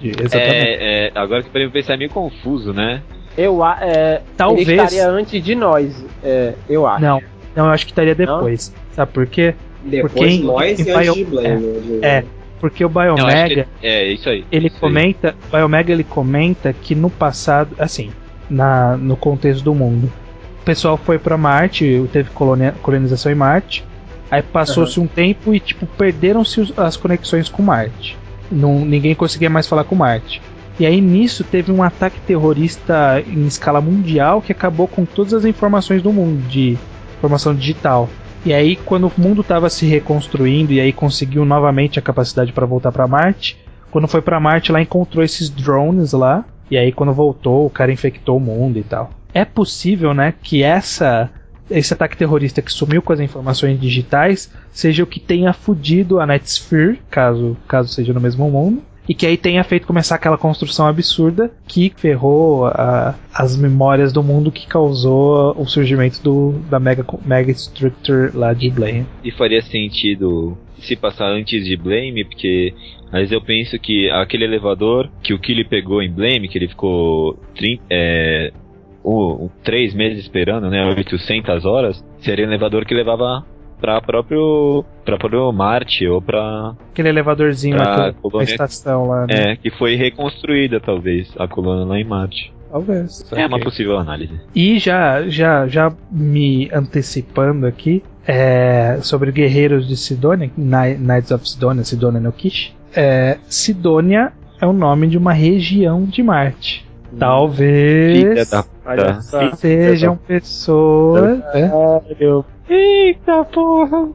Speaker 2: de- exatamente.
Speaker 3: É, é, agora que eu pensar é meio confuso, né?
Speaker 4: Eu a- é,
Speaker 2: Talvez.
Speaker 4: ele estaria antes de nós, é, eu acho.
Speaker 2: Não, não, eu acho que estaria depois. Sabe por quê?
Speaker 5: Depois
Speaker 2: porque
Speaker 5: nós
Speaker 2: em
Speaker 5: e antes
Speaker 2: Bio-
Speaker 5: de Blame. de-
Speaker 2: É. Porque o
Speaker 3: Não,
Speaker 2: Biomega,
Speaker 3: que é isso aí.
Speaker 2: ele
Speaker 3: isso aí.
Speaker 2: comenta, o Biomega ele comenta que no passado, assim, na, no contexto do mundo, o pessoal foi pra Marte, teve colonia- colonização em Marte, aí passou-se um tempo e tipo perderam-se as conexões com Marte. Não, ninguém conseguia mais falar com Marte. E aí nisso teve um ataque terrorista em escala mundial que acabou com todas as informações do mundo de informação digital. E aí quando o mundo estava se reconstruindo e aí conseguiu novamente a capacidade para voltar para Marte, quando foi para Marte lá encontrou esses drones lá e aí quando voltou o cara infectou o mundo e tal. É possível, né, que essa esse ataque terrorista que sumiu com as informações digitais seja o que tenha fudido a Night Sphere, caso caso seja no mesmo mundo e que aí tenha feito começar aquela construção absurda que ferrou a- as memórias do mundo que causou o surgimento do, da mega, mega structure lá de Blame.
Speaker 3: E faria sentido se passar antes de Blame, porque mas eu penso que aquele elevador que o Killy pegou em Blame, que ele ficou trin- é, um, um- três meses esperando, né, 800 horas, seria um elevador que levava para próprio para próprio Marte ou para
Speaker 2: Aquele elevadorzinho
Speaker 3: Pra
Speaker 2: lá, que- a
Speaker 3: colônia-
Speaker 2: estação lá, né?
Speaker 3: é que foi reconstruída talvez a coluna lá em Marte.
Speaker 2: Talvez.
Speaker 3: É uma possível análise.
Speaker 2: E já, já, já me antecipando aqui é, sobre guerreiros de Sidonia, Kni- Knights of Sidonia, Sidonia no Kish. É, Sidônia é o nome de uma região de Marte.
Speaker 3: Filha
Speaker 2: Talvez
Speaker 3: da
Speaker 4: Olha
Speaker 3: puta.
Speaker 4: só.
Speaker 2: sejam pessoas. né? Eita porra!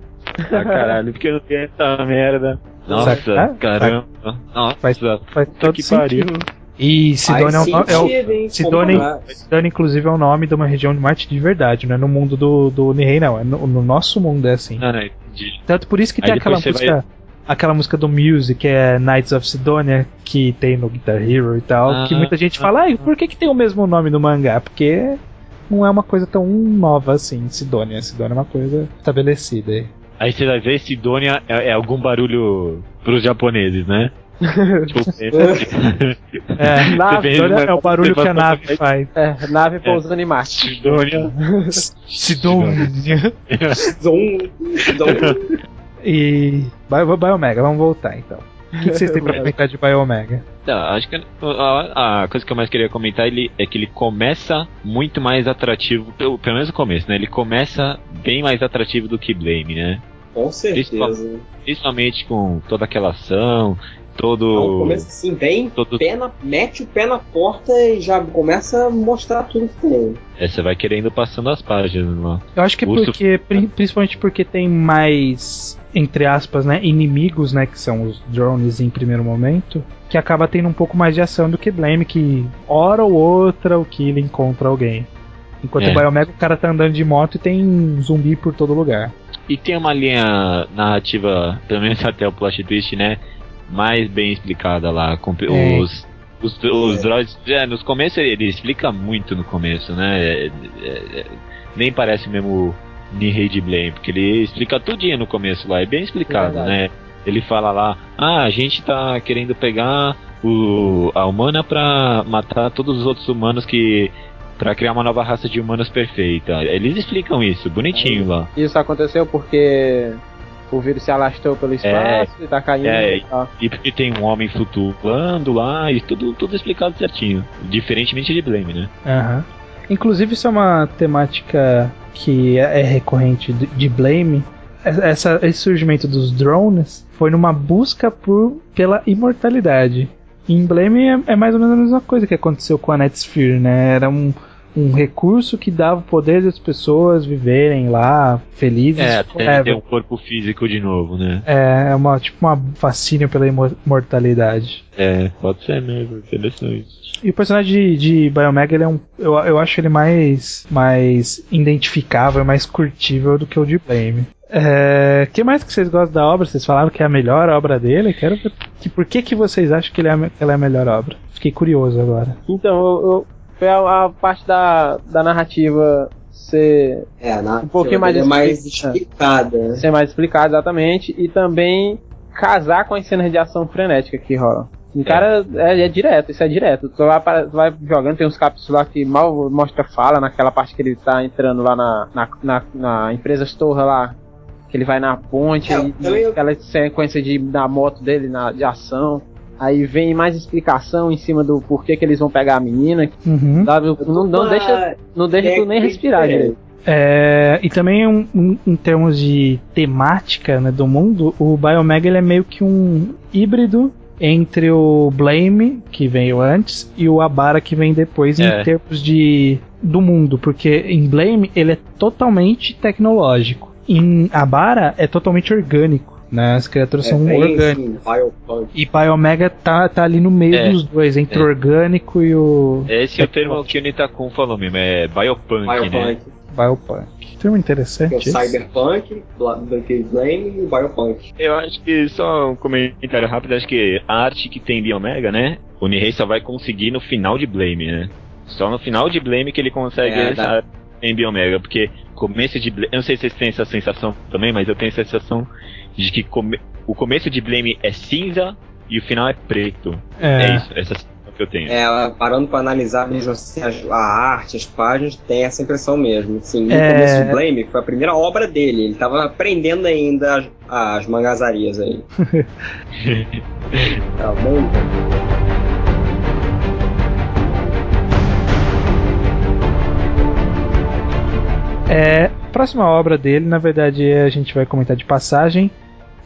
Speaker 3: Ah, caralho, porque eu não vi essa merda. Nossa,
Speaker 2: Saca-
Speaker 3: caramba. Nossa,
Speaker 2: Faz, faz todo
Speaker 3: que
Speaker 2: sentido.
Speaker 3: pariu.
Speaker 2: E Sidônia é, o no- é o? Sidônia-. Sidônia, inclusive, é o nome de uma região de Marte de verdade, não é no mundo do, do Nihei, não. É no, no nosso mundo, é assim.
Speaker 3: Não, não, entendi.
Speaker 2: Tanto por isso que
Speaker 3: Aí
Speaker 2: tem aquela música. Aquela música do Music, que é Knights of Sidonia, que tem no Guitar Hero e tal,
Speaker 3: Ah,
Speaker 2: que muita gente
Speaker 3: ah,
Speaker 2: fala, ai, por que, que tem o mesmo nome no mangá? Porque não é uma coisa tão nova assim, Sidonia. Sidonia é uma coisa estabelecida aí.
Speaker 3: Aí você vai ver Sidônia é, é algum barulho pros japoneses, né? tipo,
Speaker 2: É,
Speaker 4: Nave,
Speaker 2: Sidonia é o barulho que a nave faz.
Speaker 4: É, nave pousando em Marte.
Speaker 3: Sidônia.
Speaker 2: Sidonia.
Speaker 5: Zoom, zoom.
Speaker 2: E. Bio, Biomega, vamos voltar então. O que, que vocês têm pra comentar de Biomega?
Speaker 3: Não, acho que a, a coisa que eu mais queria comentar ele, é que ele começa muito mais atrativo, pelo, pelo menos no começo, né? Ele começa bem mais atrativo do que Blame, né?
Speaker 5: Com certeza.
Speaker 3: Principalmente com toda aquela ação, todo.
Speaker 5: Então começa assim, bem,
Speaker 3: todo
Speaker 5: pé na, mete o pé na porta e já começa a mostrar tudo que tem.
Speaker 3: é, você vai querendo passando as páginas lá.
Speaker 2: Eu acho que é
Speaker 3: Urso-
Speaker 2: porque, pri- principalmente porque tem mais, entre aspas, né, inimigos, né, que são os drones em primeiro momento, que acaba tendo um pouco mais de ação do que Blame, que hora ou outra o Kill encontra alguém. Enquanto
Speaker 3: É.
Speaker 2: o Biomega, o cara tá andando de moto e tem zumbi por todo lugar.
Speaker 3: E tem uma linha narrativa, pelo menos até o plot twist, né? Mais bem explicada lá. Com
Speaker 2: É.
Speaker 3: os, os, os
Speaker 5: É.
Speaker 3: droids. É, nos começos ele, ele explica muito no começo, né? É, é, é, nem parece mesmo Nihei de Blame, porque ele explica tudinho no começo lá, é bem explicado, né? Ele fala lá, ah, a gente tá querendo pegar o, a humana pra matar todos os outros humanos que Pra criar uma nova raça de humanos perfeita. Eles explicam isso, bonitinho lá.
Speaker 4: Isso aconteceu porque o vírus se alastrou pelo espaço e tá caindo.
Speaker 3: é,
Speaker 4: e tal.
Speaker 3: E porque tem um homem flutuando lá e tudo, tudo explicado certinho. Diferentemente de Blame, né?
Speaker 2: Aham. Inclusive, isso é uma temática que é é recorrente de de Blame. Essa, esse surgimento dos drones foi numa busca por, pela imortalidade. Em Blame é, é mais ou menos a mesma coisa que aconteceu com a Netsphere, né? Era um, um recurso que dava o poder das pessoas viverem lá felizes.
Speaker 3: É, até ter um corpo físico de novo, né?
Speaker 2: É, é uma, tipo uma fascínio pela imor- imortalidade.
Speaker 3: É, pode ser mesmo, interessante.
Speaker 2: E o personagem de, de Biomega, ele é um. Eu, eu acho ele mais. mais identificável, mais curtível do que o de Blame. É, que mais que vocês gostam da obra? Vocês falaram que é a melhor obra dele. Quero ver que, por que, que vocês acham que ele é, ela é a melhor obra? Fiquei curioso agora.
Speaker 4: Então, eu, eu, foi a, a parte da, da narrativa ser,
Speaker 5: É,
Speaker 4: Um pouquinho mais
Speaker 5: é mais explicada.
Speaker 4: ser mais explicada exatamente e também casar com as cenas de ação frenética que rolam. O cara é, é direto, isso é direto. Tu vai, tu vai jogando, tem uns capítulos lá que mal mostra fala, naquela parte que ele tá entrando lá na, na, na, na empresa Storra lá. Que ele vai na ponte,
Speaker 5: É,
Speaker 4: e,
Speaker 5: eu-
Speaker 4: aquela sequência de, da moto dele na, de ação. Aí vem mais explicação em cima do porquê que eles vão pegar a menina.
Speaker 2: Uhum.
Speaker 4: Sabe? Não, não deixa, não deixa tu nem respirar direito.
Speaker 2: É, e também um- um- em termos de temática né, do mundo, o Biomega ele é meio que um híbrido entre o Blame, que veio antes, e o Abara, que vem depois,
Speaker 3: É.
Speaker 2: em termos de do mundo, porque em Blame ele é totalmente tecnológico. Em Abara é totalmente orgânico, né? As criaturas
Speaker 5: É
Speaker 2: são orgânicas.
Speaker 5: biopunk.
Speaker 2: E Biomega tá, tá ali no meio
Speaker 3: É.
Speaker 2: dos dois, entre
Speaker 3: É.
Speaker 2: o orgânico e o
Speaker 3: Esse é o termo que o Nitakun falou mesmo, é biopunk, né?
Speaker 5: Biopunk.
Speaker 2: Biopunk. Termo interessante.
Speaker 5: Que é o. Cyberpunk, Black Blame e o Biopunk.
Speaker 3: Eu acho que só um comentário rápido, acho que a arte que tem Biomega, né? O Nihei só vai conseguir no final de Blame, né? Só no final de Blame que ele consegue
Speaker 5: É,
Speaker 3: essa em Biomega, porque começo de Blame, eu não sei se vocês têm essa sensação também, mas eu tenho essa sensação de que come- o começo de Blame é cinza e o final é preto. É,
Speaker 2: É.
Speaker 3: isso, essa sensação que eu tenho.
Speaker 5: É, parando pra analisar mesmo assim, as- a arte, as páginas, tem essa impressão mesmo. Sim,
Speaker 2: É.
Speaker 5: começo do Blame foi a primeira obra dele. Ele tava aprendendo ainda as, as mangazarias aí. tá bom?
Speaker 2: É, próxima obra dele, na verdade, a gente vai comentar de passagem,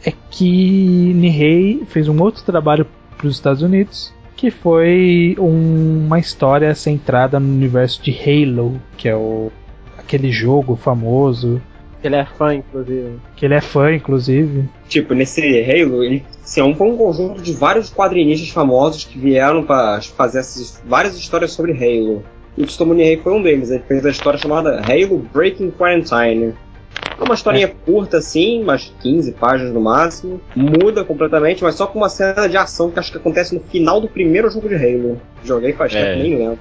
Speaker 2: é que Nihei fez um outro trabalho para os Estados Unidos, que foi um- uma história centrada no universo de Halo, que é o aquele jogo famoso,
Speaker 4: Ele é fã, inclusive.
Speaker 2: que ele é fã, inclusive.
Speaker 5: Tipo, nesse Halo, ele assim, é um, foi um conjunto de vários quadrinistas famosos que vieram pra fazer essas várias histórias sobre Halo. E o Tsutomu Nihei foi um deles. Ele fez a história chamada Halo Breaking Quarantine. É uma historinha curta assim, umas 15 páginas no máximo. Muda completamente, mas só com uma cena de ação que acho que acontece no final do primeiro jogo de Halo. Joguei faz
Speaker 3: É.
Speaker 5: tempo, nem lembro.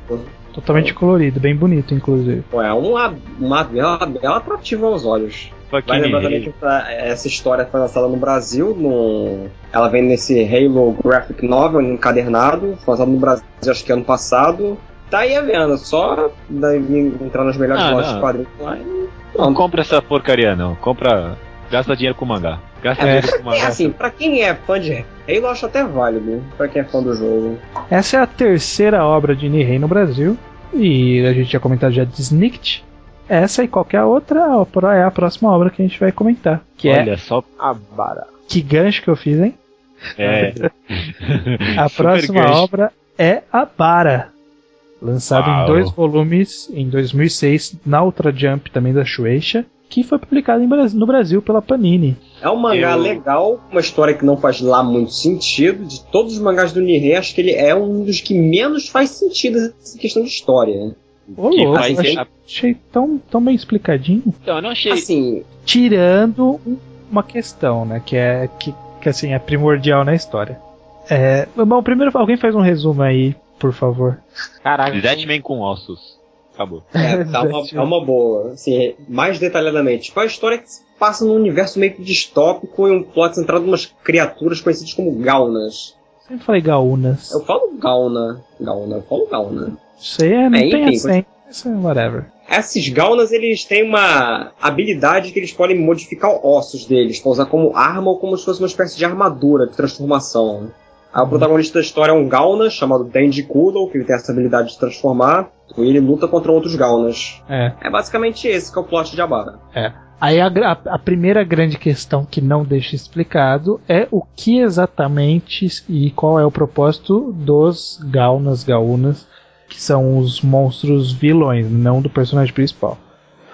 Speaker 2: Totalmente colorido, bem bonito, inclusive.
Speaker 5: Pô, é uma, uma bela, bela atrativa aos olhos.
Speaker 3: Fucking
Speaker 5: Vai lembrar também que essa, essa história foi lançada no Brasil, no, ela vem nesse Halo Graphic Novel encadernado, foi lançado no Brasil acho que ano passado. Tá aí a venda, só entrar nas melhores
Speaker 3: Ah,
Speaker 5: lojas
Speaker 3: não.
Speaker 5: de quadrinhos lá e
Speaker 3: Não compra essa porcaria, não. Compra. Gasta dinheiro com mangá. Gasta
Speaker 2: É.
Speaker 3: dinheiro com mangá.
Speaker 5: É assim, pra quem é fã de Halo, eu acho até válido, pra quem é fã do jogo.
Speaker 2: Essa é a terceira obra de Nihei no Brasil, e a gente tinha comentado já de Snicked. Essa e qualquer outra é a próxima obra que a gente vai comentar. Que é
Speaker 3: Olha só.
Speaker 4: Abara.
Speaker 2: que gancho que eu fiz, hein?
Speaker 3: É.
Speaker 2: A próxima obra é a Bara, lançado em
Speaker 3: Uau.
Speaker 2: dois volumes em 2006 na Ultra Jump também da Shueisha, que foi publicado em no Brasil pela Panini.
Speaker 5: É um mangá
Speaker 3: Eu-
Speaker 5: legal, uma história que não faz lá muito sentido. De todos os mangás do Nihei, acho que ele é um dos que menos faz sentido essa questão de história.
Speaker 2: Ô,
Speaker 3: Que
Speaker 2: louco,
Speaker 3: faz-
Speaker 2: achei, achei tão, tão bem explicadinho.
Speaker 3: Então, eu não achei.
Speaker 5: Assim,
Speaker 2: Tirando um- uma questão, né, que é que, que assim é primordial na história. É, bom, primeiro alguém faz um resumo aí, por favor.
Speaker 4: Caraca.
Speaker 3: Zetman com ossos. Acabou.
Speaker 5: É, tá uma, é uma boa. Assim, mais detalhadamente. Tipo, a história que se passa num universo meio que distópico e um plot centrado em umas criaturas conhecidas como Gaunas.
Speaker 2: Sempre falei Gaunas.
Speaker 5: Eu falo Gauna. Gauna, eu falo Gauna.
Speaker 2: Isso aí é, não
Speaker 5: É,
Speaker 2: tem
Speaker 5: enfim,
Speaker 2: acento.
Speaker 6: Isso é whatever.
Speaker 5: Esses Gaunas, eles têm uma habilidade que eles podem modificar ossos deles, pra usar como arma ou como se fosse uma espécie de armadura de transformação. O protagonista da história é um Gauna chamado Denji Kudo, que ele tem essa habilidade de transformar, e ele luta contra outros Gaunas.
Speaker 6: É.
Speaker 5: É basicamente esse que é o plot de Abara.
Speaker 2: Aí a, gra- a primeira grande questão que não deixa explicado é o que exatamente e qual é o propósito dos Gaunas, Gaunas, que são os monstros vilões, não do personagem principal.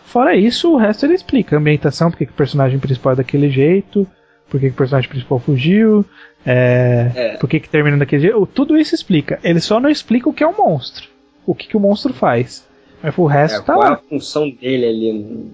Speaker 2: Fora isso, o resto ele explica. A ambientação, porque que o personagem principal é daquele jeito, por que que o personagem principal fugiu, é,
Speaker 5: É.
Speaker 2: por que que termina daquele jeito. Tudo isso explica. Ele só não explica o que é um monstro. O que, que o monstro faz. Mas o resto
Speaker 5: É,
Speaker 2: tá
Speaker 5: qual é
Speaker 2: lá.
Speaker 5: a função dele ali?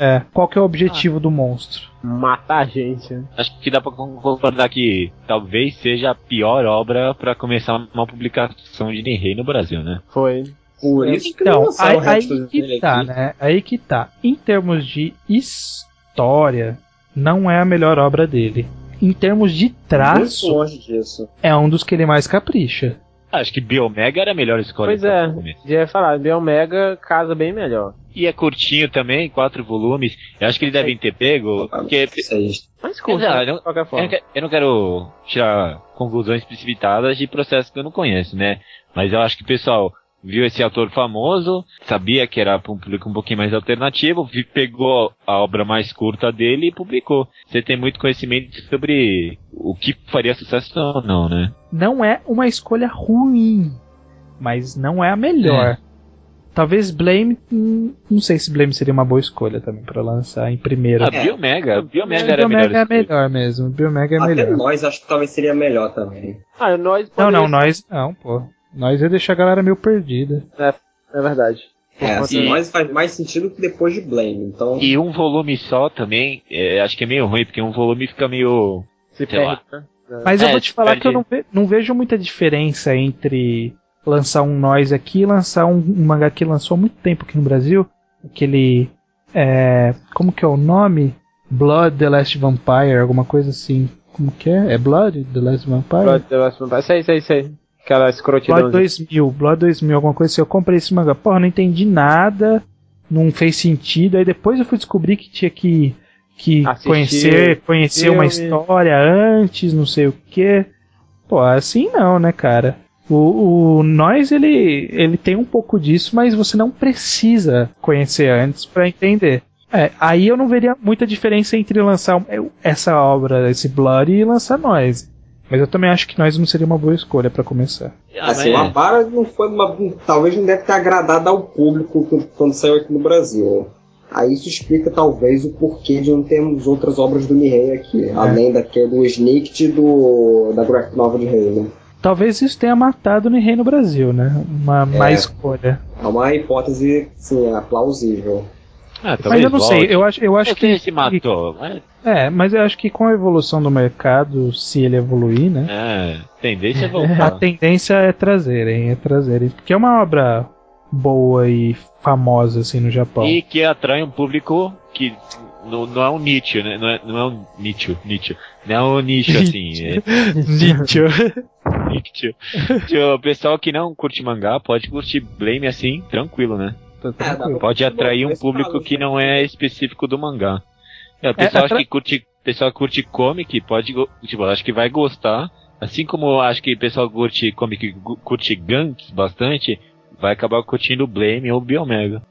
Speaker 2: É, qual que é o objetivo do monstro?
Speaker 4: Matar a gente. né?
Speaker 3: Acho que dá pra concordar que talvez seja a pior obra pra começar uma publicação de Nihei no Brasil, né?
Speaker 4: Foi.
Speaker 5: Por isso que
Speaker 2: Então,
Speaker 5: lançaram
Speaker 2: aí, aí que tá,
Speaker 5: aqui.
Speaker 2: né? Aí que tá. Em termos de história, não é a melhor obra dele. Em termos de
Speaker 5: Muito
Speaker 2: traço,
Speaker 5: longe disso.
Speaker 2: é um dos que ele mais capricha.
Speaker 3: Acho que Biomega era a melhor escolha
Speaker 4: Pois é. Já ia falar, Biomega casa bem melhor.
Speaker 3: E é curtinho também, quatro volumes. Eu acho que eles devem ter pego, porque
Speaker 5: Seis.
Speaker 4: Mas curto, né,
Speaker 3: não-
Speaker 4: de qualquer
Speaker 3: Eu
Speaker 4: forma.
Speaker 3: não, que- eu não quero tirar conclusões precipitadas de processos que eu não conheço, né? Mas eu acho que o pessoal viu esse autor famoso, sabia que era para um público um pouquinho mais alternativo, vi- pegou a obra mais curta dele e publicou. Você tem muito conhecimento sobre o que faria sucesso ou não, né?
Speaker 2: Não é uma escolha ruim, mas não é a melhor. Talvez Blame, hum, não sei se Blame seria uma boa escolha também pra lançar em primeiro.
Speaker 3: A Biomega, a Biomega era a
Speaker 2: Biomega
Speaker 3: melhor.
Speaker 2: é
Speaker 3: escolha.
Speaker 2: melhor mesmo. Biomega é
Speaker 5: Até
Speaker 2: melhor.
Speaker 5: nós acho que talvez seria melhor também.
Speaker 4: Ah, nós
Speaker 2: Não, não, nós. Não, pô. Nós ia deixar a galera meio perdida.
Speaker 4: É verdade.
Speaker 5: É, assim,
Speaker 3: E-
Speaker 5: nós faz mais sentido que depois de Blame. Então,
Speaker 3: E um volume só também, é, acho que é meio ruim, porque um volume fica meio.
Speaker 4: Se perde, né?
Speaker 2: Mas eu
Speaker 3: É,
Speaker 2: vou te falar
Speaker 3: perde-
Speaker 2: que eu não, ve- não vejo muita diferença entre lançar um Nós aqui e lançar um, um mangá que lançou há muito tempo aqui no Brasil. Aquele. É, como que é o nome? Blood The Last Vampire, alguma coisa assim. Como que é? É Blood The Last Vampire?
Speaker 4: Blood the Last Vampire. Sei, sei, sei. Aquela escrotidão.
Speaker 2: Blood 2000, Blood 2000, alguma coisa assim. Eu comprei esse mangá. Porra, não entendi nada. Não fez sentido. Aí depois eu fui descobrir que tinha que, que
Speaker 4: Assistir
Speaker 2: conhecer, conhecer uma história antes, não sei o que. Pô, assim não, né, cara? O, o Nós, ele, ele tem um pouco disso, mas você não precisa conhecer antes pra entender. É, aí eu não veria muita diferença entre lançar essa obra, esse Blood, e lançar Nós. Mas eu também acho que Nós não seria uma boa escolha pra começar.
Speaker 3: Ah,
Speaker 5: assim,
Speaker 3: mas-
Speaker 5: o Abara não foi uma. Talvez não deve ter agradado ao público quando saiu aqui no Brasil. Aí isso explica talvez o porquê de não termos outras obras do Nihei aqui, além daquele do Snicked e do da graphic novel de Rei, né?
Speaker 2: Talvez isso tenha matado o Nihei no Brasil, né? Uma má
Speaker 5: É.
Speaker 2: escolha.
Speaker 5: É uma hipótese, sim, é plausível.
Speaker 3: Ah,
Speaker 2: Mas eu não sei,
Speaker 3: volte.
Speaker 2: eu acho, eu acho
Speaker 3: sei
Speaker 2: que.
Speaker 3: se matou, mas
Speaker 2: É, mas eu acho que com a evolução do mercado, se ele evoluir, né?
Speaker 3: é, tendência é
Speaker 2: A
Speaker 3: voltar.
Speaker 2: tendência é trazerem, é trazerem. Porque é uma obra boa e famosa assim no Japão.
Speaker 3: E que atrai um público que não, não é um nicho, né? Não é, não é um nicho, nicho. Não é um nicho assim. É
Speaker 2: Nicho.
Speaker 3: nicho. Tipo, O pessoal que não curte mangá pode curtir Blame assim, tranquilo, né?
Speaker 2: Tá
Speaker 5: É.
Speaker 3: Pode atrair um público que
Speaker 5: né?
Speaker 3: não é específico do mangá. É, o pessoal
Speaker 2: atra-
Speaker 3: acha que curte, pessoal curte comic, pode, tipo, acho que vai gostar. Assim como eu acho que o pessoal curte comic, curte Ganks bastante, vai acabar curtindo Blame ou Biomega.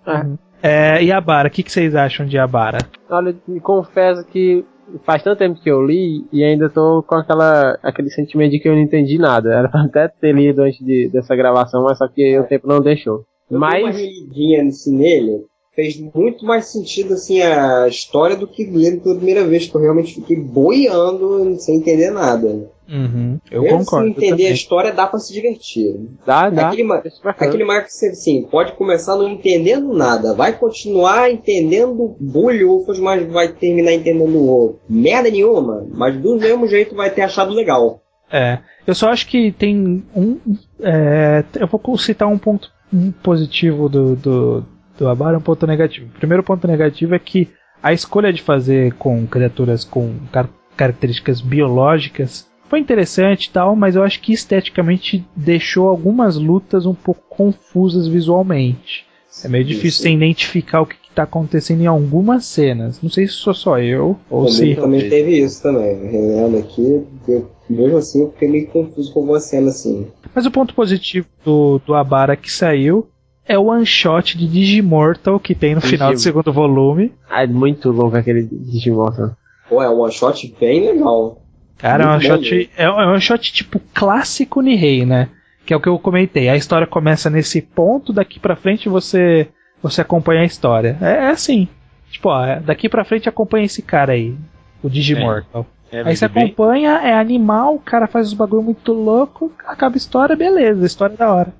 Speaker 2: É, e Abara, o que, que vocês acham de Abara?
Speaker 4: Olha, me confesso que faz tanto tempo que eu li e ainda tô com aquela, aquele sentimento de que eu não entendi nada. Era pra até ter lido antes de, dessa gravação, mas só que o tempo não deixou.
Speaker 5: Eu dei uma
Speaker 4: Mas,
Speaker 5: relidinha nesse nele, fez muito mais sentido assim a história do que ler pela primeira vez, que eu realmente fiquei boiando sem entender nada.
Speaker 2: Uhum, eu
Speaker 5: Mesmo
Speaker 2: concordo.
Speaker 5: Se entender
Speaker 2: também.
Speaker 5: a história, dá pra se divertir.
Speaker 4: dá, dá.
Speaker 5: Aquele, ma-
Speaker 4: É
Speaker 5: aquele marco que você assim, pode começar não entendendo nada, vai continuar entendendo bulhufas, mas vai terminar entendendo merda nenhuma, mas do mesmo jeito vai ter achado legal.
Speaker 2: É, eu só acho que tem um. é, eu vou citar um ponto um positivo do, do, do Abara e um ponto negativo. O primeiro ponto negativo é que a escolha de fazer com criaturas com car- características biológicas foi interessante e tal, mas eu acho que esteticamente deixou algumas lutas um pouco confusas visualmente. É meio difícil você identificar o que está acontecendo em algumas cenas. Não sei se sou só eu ou
Speaker 5: Comigo
Speaker 2: se.
Speaker 5: também teve isso também. Relendo aqui, eu- mesmo assim eu fiquei meio confuso com alguma cena assim.
Speaker 2: Mas o ponto positivo do, do Abara que saiu é o one shot de Digimortal que tem no final do segundo volume.
Speaker 4: Ah, é muito louco aquele Digimon.
Speaker 5: Pô, é um one shot bem legal.
Speaker 2: Cara, é um shot. É, um- é um shot tipo clássico Nihei, né? Que é o que eu comentei. A história começa nesse ponto, daqui pra frente você você acompanha a história. É, é assim. Tipo, ó, é- daqui pra frente acompanha esse cara aí, o Digimortal.
Speaker 3: É,
Speaker 2: Aí
Speaker 3: mas
Speaker 2: você
Speaker 3: bem-
Speaker 2: acompanha, é animal, o cara faz os bagulho muito louco, acaba a história, beleza, a história é da hora.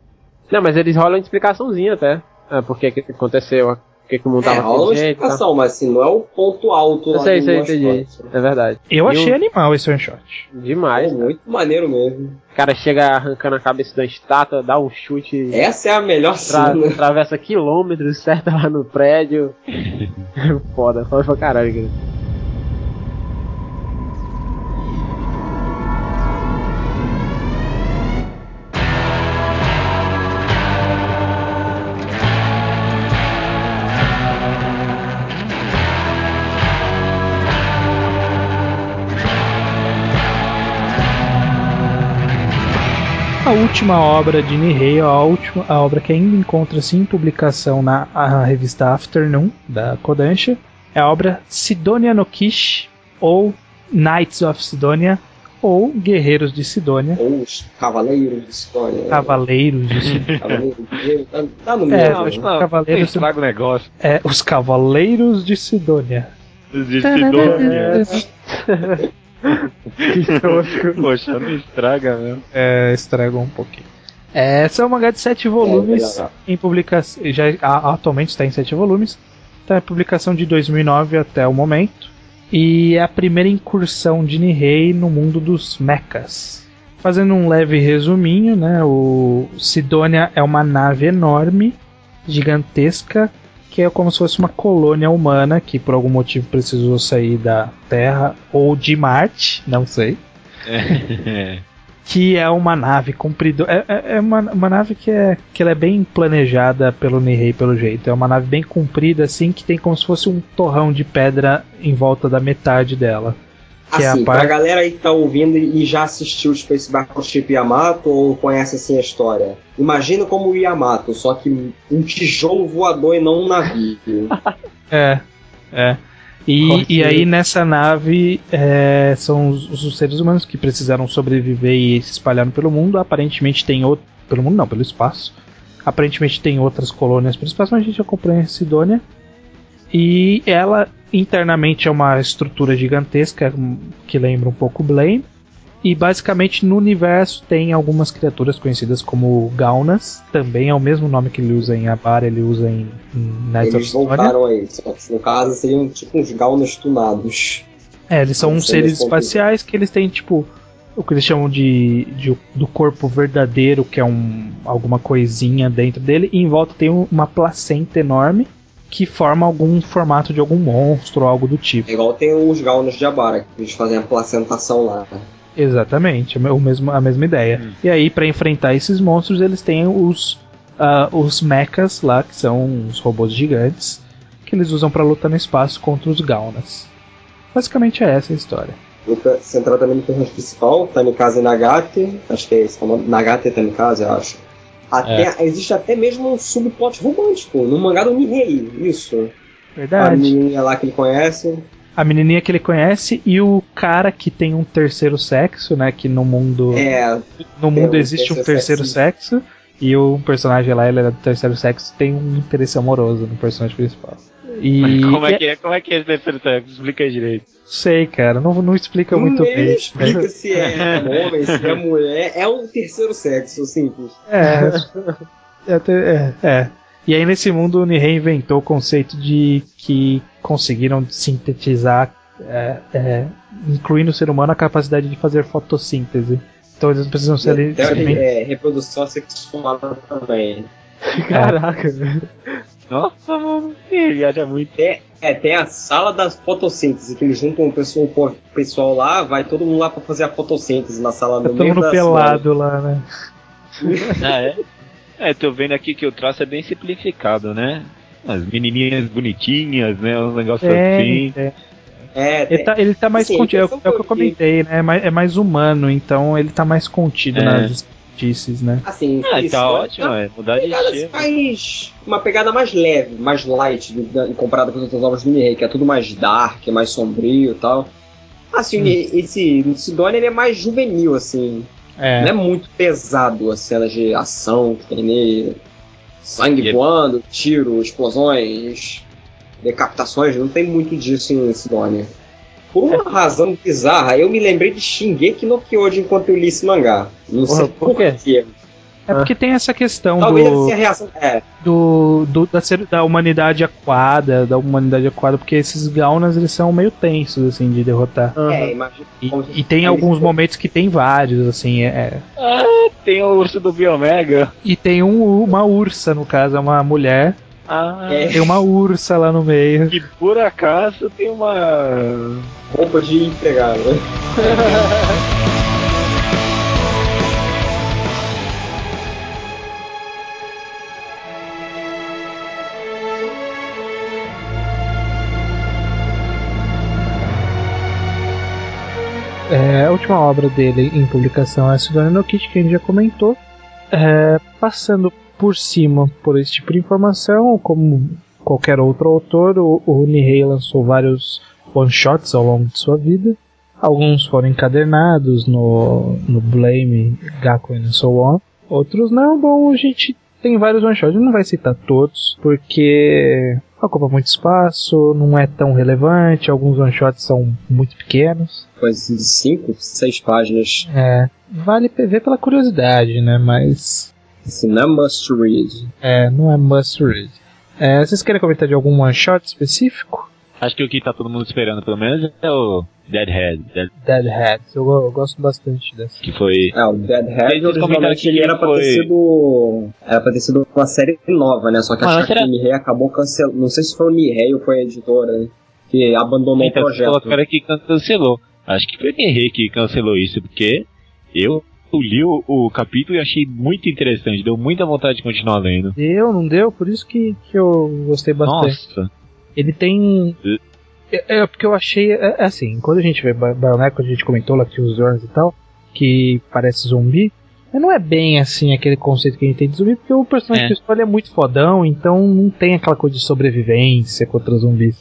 Speaker 4: Não, mas eles rolam explicaçãozinha até. Ah, por que que aconteceu, por que que o mundo
Speaker 5: É,
Speaker 4: tava
Speaker 5: rola uma
Speaker 4: tá?
Speaker 5: explicação, mas assim, não é o ponto alto
Speaker 4: Eu sei, sei, entendi. É verdade.
Speaker 2: Eu
Speaker 4: E
Speaker 2: achei
Speaker 4: o-
Speaker 2: animal esse one shot.
Speaker 4: Demais.
Speaker 5: Pô, muito maneiro mesmo.
Speaker 4: O cara chega arrancando a cabeça da estátua, dá um chute,
Speaker 5: Essa é a melhor
Speaker 4: tra-
Speaker 5: cena.
Speaker 4: atravessa quilômetros, certa lá no prédio. foda, foda pra caralho, cara.
Speaker 2: Última obra de Nihei, a, última, a obra que ainda encontra-se em publicação na a revista Afternoon, da Kodansha, é a obra Sidonia no Kishi, ou Knights of Sidonia, ou Guerreiros de Sidônia,
Speaker 5: Ou os Cavaleiros de História.
Speaker 2: Cavaleiros de Sidônia.
Speaker 5: Cavaleiros de tá, tá no
Speaker 2: É,
Speaker 5: meio.
Speaker 2: não,
Speaker 5: né?
Speaker 2: Cavaleiros-
Speaker 3: o negócio.
Speaker 2: É, os Cavaleiros de Sidônia.
Speaker 3: De Sidônia.
Speaker 4: Que tosco.
Speaker 3: Poxa, não estraga mesmo.
Speaker 2: É, estragou um pouquinho. É, essa é uma H de sete volumes
Speaker 5: legal.
Speaker 2: em publicação. Já a- atualmente está em sete volumes. Está em publicação de 2009 até o momento. E é a primeira incursão de Nihei no mundo dos mechas. Fazendo um leve resuminho, né? O Sidonia é uma nave enorme, gigantesca, que é como se fosse uma colônia humana que por algum motivo precisou sair da Terra ou de Marte, não sei
Speaker 3: É.
Speaker 2: que é uma nave comprida. É, é- é uma, uma nave que é, que ela é bem planejada pelo Nihei, pelo jeito. É uma nave bem comprida, assim, que tem como se fosse um torrão de pedra em volta da metade dela. Que é a
Speaker 5: Assim, pra
Speaker 2: parte-
Speaker 5: galera aí que tá ouvindo e já assistiu Space Battleship Yamato ou conhece assim a história, imagina como o Yamato, só que um tijolo voador e não um navio.
Speaker 2: É, é. E, e aí nessa nave é, são os, os seres humanos que precisaram sobreviver e se espalharam pelo mundo. Aparentemente tem outro. Pelo mundo não, pelo espaço. Aparentemente tem outras colônias pelo espaço, mas a gente acompanha a Sidônia. E ela internamente é uma estrutura gigantesca hum, que lembra um pouco Blame. E basicamente no universo tem algumas criaturas conhecidas como Gaunas. Também é o mesmo nome que ele usa em Abar, ele usa em, em Knights of
Speaker 5: Eles voltaram que no caso seriam tipo uns gaunas tunados.
Speaker 2: É, eles são uns seres espaciais que eles têm, tipo, o que eles chamam de, de- do corpo verdadeiro, que é um, alguma coisinha dentro dele, e em volta tem um- uma placenta enorme que forma algum formato de algum monstro ou algo do tipo.
Speaker 5: É igual tem os gaunas de Abara, que eles fazem a placentação lá. né?
Speaker 2: Exatamente, o mesmo, a mesma ideia. E aí, pra enfrentar esses monstros, eles têm os, ah, os mechas lá, que são os robôs gigantes, que eles usam pra lutar no espaço contra os Gaunas. Basicamente é essa a história.
Speaker 5: Luta central também no personagem principal, Tamikaze Nagate, acho que é esse, é Nagate Tamikaze, eu acho. Até, Existe até mesmo um subplot romântico, no mangá do Nihei, isso. A
Speaker 2: Verdade.
Speaker 5: menininha lá que ele conhece.
Speaker 2: a menininha que ele conhece e o cara que tem um terceiro sexo, né? Que no mundo,
Speaker 5: É,
Speaker 2: no mundo
Speaker 5: um
Speaker 2: existe um
Speaker 5: terceiro
Speaker 2: terceiro sexo. E o personagem lá, ele é do terceiro sexo, tem um interesse amoroso no personagem principal. E
Speaker 3: Como é que é? Como é que é esse terceiro sexo? Explica aí direito.
Speaker 2: sei, cara, não, não explica muito
Speaker 5: ele
Speaker 2: bem.
Speaker 5: explica se é homem, se é mulher. É um terceiro sexo, simples.
Speaker 2: É, é, até- é, é. E aí nesse mundo o Nihei inventou o conceito de que conseguiram sintetizar, é, é, incluindo o ser humano, a capacidade de fazer fotossíntese. Então eles precisam ser ali. Simplesmente-
Speaker 5: é, reprodução sexual também.
Speaker 4: Caraca, velho.
Speaker 3: Nossa, mano. Ele viaja muito.
Speaker 5: É, é, tem a sala da fotossíntese, que eles juntam o pessoal, o pessoal lá, vai todo mundo lá pra fazer a fotossíntese na sala
Speaker 2: Tá todo
Speaker 5: meio
Speaker 2: mundo
Speaker 5: da
Speaker 2: pelado lá, né?
Speaker 3: Ah, é? É, tô vendo aqui que o traço é bem simplificado, né? As menininhas bonitinhas, né? Um negócio
Speaker 2: É,
Speaker 3: assim.
Speaker 2: é.
Speaker 5: É,
Speaker 2: Ele tá, ele tá mais
Speaker 5: a
Speaker 2: contido, é, é o que eu comentei, né? É mais, é mais humano, então ele tá mais contido
Speaker 3: É.
Speaker 2: nas notícias, né?
Speaker 5: assim,
Speaker 3: Ah,
Speaker 5: isso,
Speaker 3: tá ótimo, é. Mudar de estilo.
Speaker 5: mais. Uma pegada mais leve, mais light comparada com as outras obras do Nihei, que é tudo mais dark, mais sombrio e tal. Assim,
Speaker 2: Hum.
Speaker 5: esse esse Sidonia ele é mais juvenil, assim.
Speaker 2: É.
Speaker 5: Não é muito pesado as cenas de ação que tem nele. Sangue
Speaker 3: E é-
Speaker 5: voando, tiro, explosões, decapitações, não tem muito disso em Sidonia. Por uma razão bizarra, eu me lembrei de Shingeki no Kyojin enquanto eu li esse mangá. Não
Speaker 4: Porra,
Speaker 5: sei
Speaker 4: por quê?
Speaker 5: quê.
Speaker 2: É porque tem essa questão
Speaker 5: Talvez
Speaker 2: do,
Speaker 5: a reação. É,
Speaker 2: do, do- da, ser- da humanidade aquada, da humanidade aquada, porque esses gaunas eles são meio tensos, assim, de derrotar.
Speaker 5: é, imagina.
Speaker 2: E, e tem alguns momentos que tem vários, assim, é.
Speaker 3: Ah, tem o urso do Biomega.
Speaker 2: E tem um, uma ursa, no caso, é uma mulher.
Speaker 3: Ah,
Speaker 5: É.
Speaker 2: Tem uma ursa lá no meio.
Speaker 3: que por acaso tem uma.
Speaker 5: Roupa de empregado. né?
Speaker 2: É, a última obra dele em publicação é a Sidonia no Kit, que a gente já comentou. É, passando por cima por esse tipo de informação, como qualquer outro autor, o, o Nihei lançou vários one-shots ao longo de sua vida. Alguns foram encadernados no, no Blame, Gakuen and so on. Outros não, bom, a gente tem vários one-shots, não vai citar todos, porque ocupa muito espaço, não é tão relevante, alguns one-shots são muito pequenos.
Speaker 5: De 5, 6 páginas.
Speaker 2: É, vale ver pela curiosidade, né? Mas
Speaker 5: Assim, não é must read.
Speaker 2: é, não é must read. É, vocês querem comentar de algum one shot específico?
Speaker 3: Acho que o que tá todo mundo esperando, pelo menos, é o Deadhead. Dead,
Speaker 2: Dead Hats, eu, eu gosto bastante dessa.
Speaker 3: que foi.
Speaker 5: É, o Deadhead originalmente
Speaker 3: que
Speaker 5: ele era pra
Speaker 3: foi-
Speaker 5: ter sido. Era pra ter sido uma série nova, né? Só que
Speaker 3: Mas
Speaker 5: acho que
Speaker 3: será-
Speaker 5: a Nihei acabou cancelando. Não sei se foi o Nihei ou foi a editora, né? Que abandonou
Speaker 3: Então,
Speaker 5: o projeto.
Speaker 3: colocaram que cancelou. Acho que foi o Henrique que cancelou isso, porque eu li o, o capítulo e achei muito interessante, deu muita vontade de continuar lendo.
Speaker 2: Deu, não deu? Por isso que, que eu gostei bastante.
Speaker 3: Nossa,
Speaker 2: Ele tem. É, é porque eu achei. É, é assim, quando a gente vê Bioneco, a gente comentou lá que os Zorns e tal, que parece zumbi. Mas não é bem assim aquele conceito que a gente tem de zumbi, porque o personagem
Speaker 3: É.
Speaker 2: principal é muito fodão, então não tem aquela coisa de sobrevivência contra zumbis.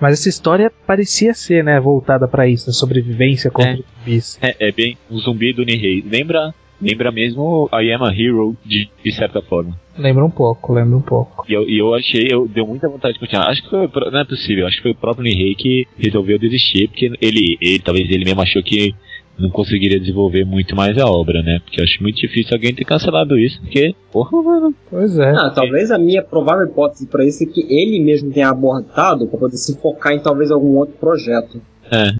Speaker 2: Mas essa história parecia ser, né, voltada pra isso, a sobrevivência contra
Speaker 3: É.
Speaker 2: os zumbis.
Speaker 3: é, é bem um zumbi do Nihei. Lembra, lembra mesmo I Am a Hero, de, de certa forma.
Speaker 2: Lembra um pouco, lembra um pouco.
Speaker 3: E eu, e eu achei, eu deu muita vontade de continuar. Acho que foi, o não é possível, acho que foi o próprio Nihei que resolveu desistir, porque ele, ele, talvez ele mesmo achou que não conseguiria desenvolver muito mais a obra, né? Porque eu acho muito difícil alguém ter cancelado isso, porque, porra, mano,
Speaker 2: Pois é.
Speaker 5: Ah, talvez a minha provável hipótese pra isso é que ele mesmo tenha abortado pra poder se focar em talvez algum outro projeto.
Speaker 3: é.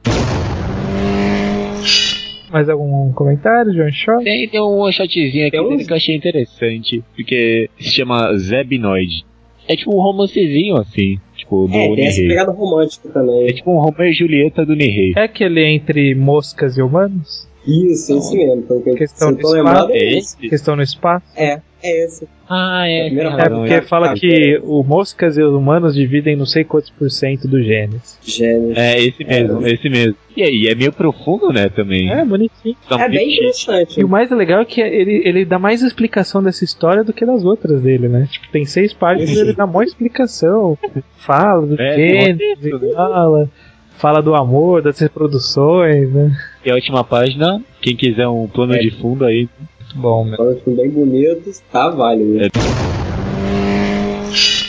Speaker 2: Mais algum comentário de one?
Speaker 3: Tem, tem um one shotzinho aqui
Speaker 5: uns-
Speaker 3: que eu achei interessante, porque se chama Zebnoid. É tipo um romancezinho, assim, tipo, do
Speaker 5: É, tem essa
Speaker 3: Nihei.
Speaker 5: pegada romântica
Speaker 3: É
Speaker 5: também.
Speaker 3: tipo um Romeo e Julieta do Nihei.
Speaker 2: É aquele entre moscas e humanos?
Speaker 5: Isso, esse mesmo. Pelo que
Speaker 2: Questão
Speaker 5: eu tô
Speaker 2: espaço.
Speaker 5: lembrado, é
Speaker 3: É
Speaker 5: esse.
Speaker 3: esse?
Speaker 2: Questão no espaço?
Speaker 5: É, é esse.
Speaker 3: Ah,
Speaker 5: É
Speaker 3: é.
Speaker 2: É, porque
Speaker 5: é.
Speaker 2: fala
Speaker 5: Ah,
Speaker 2: que o moscas e os humanos dividem não sei quantos por cento dos genes.
Speaker 5: Gênio.
Speaker 3: É, esse mesmo, esse mesmo. E aí, é meio profundo, né, também.
Speaker 2: É, bonitinho.
Speaker 3: Tá
Speaker 5: É bem interessante.
Speaker 2: E o mais legal é que ele, ele dá mais explicação dessa história do que das outras dele, né? Tipo, tem seis páginas e ele dá maior explicação. Fala do
Speaker 3: É,
Speaker 2: gênero,
Speaker 3: né?
Speaker 2: fala, fala do amor, das reproduções, né?
Speaker 3: E a última página, quem quiser um plano
Speaker 5: É.
Speaker 3: de fundo aí.
Speaker 2: Bom, meu.
Speaker 5: Falando assim, bem bonitos, tá válido.
Speaker 3: É.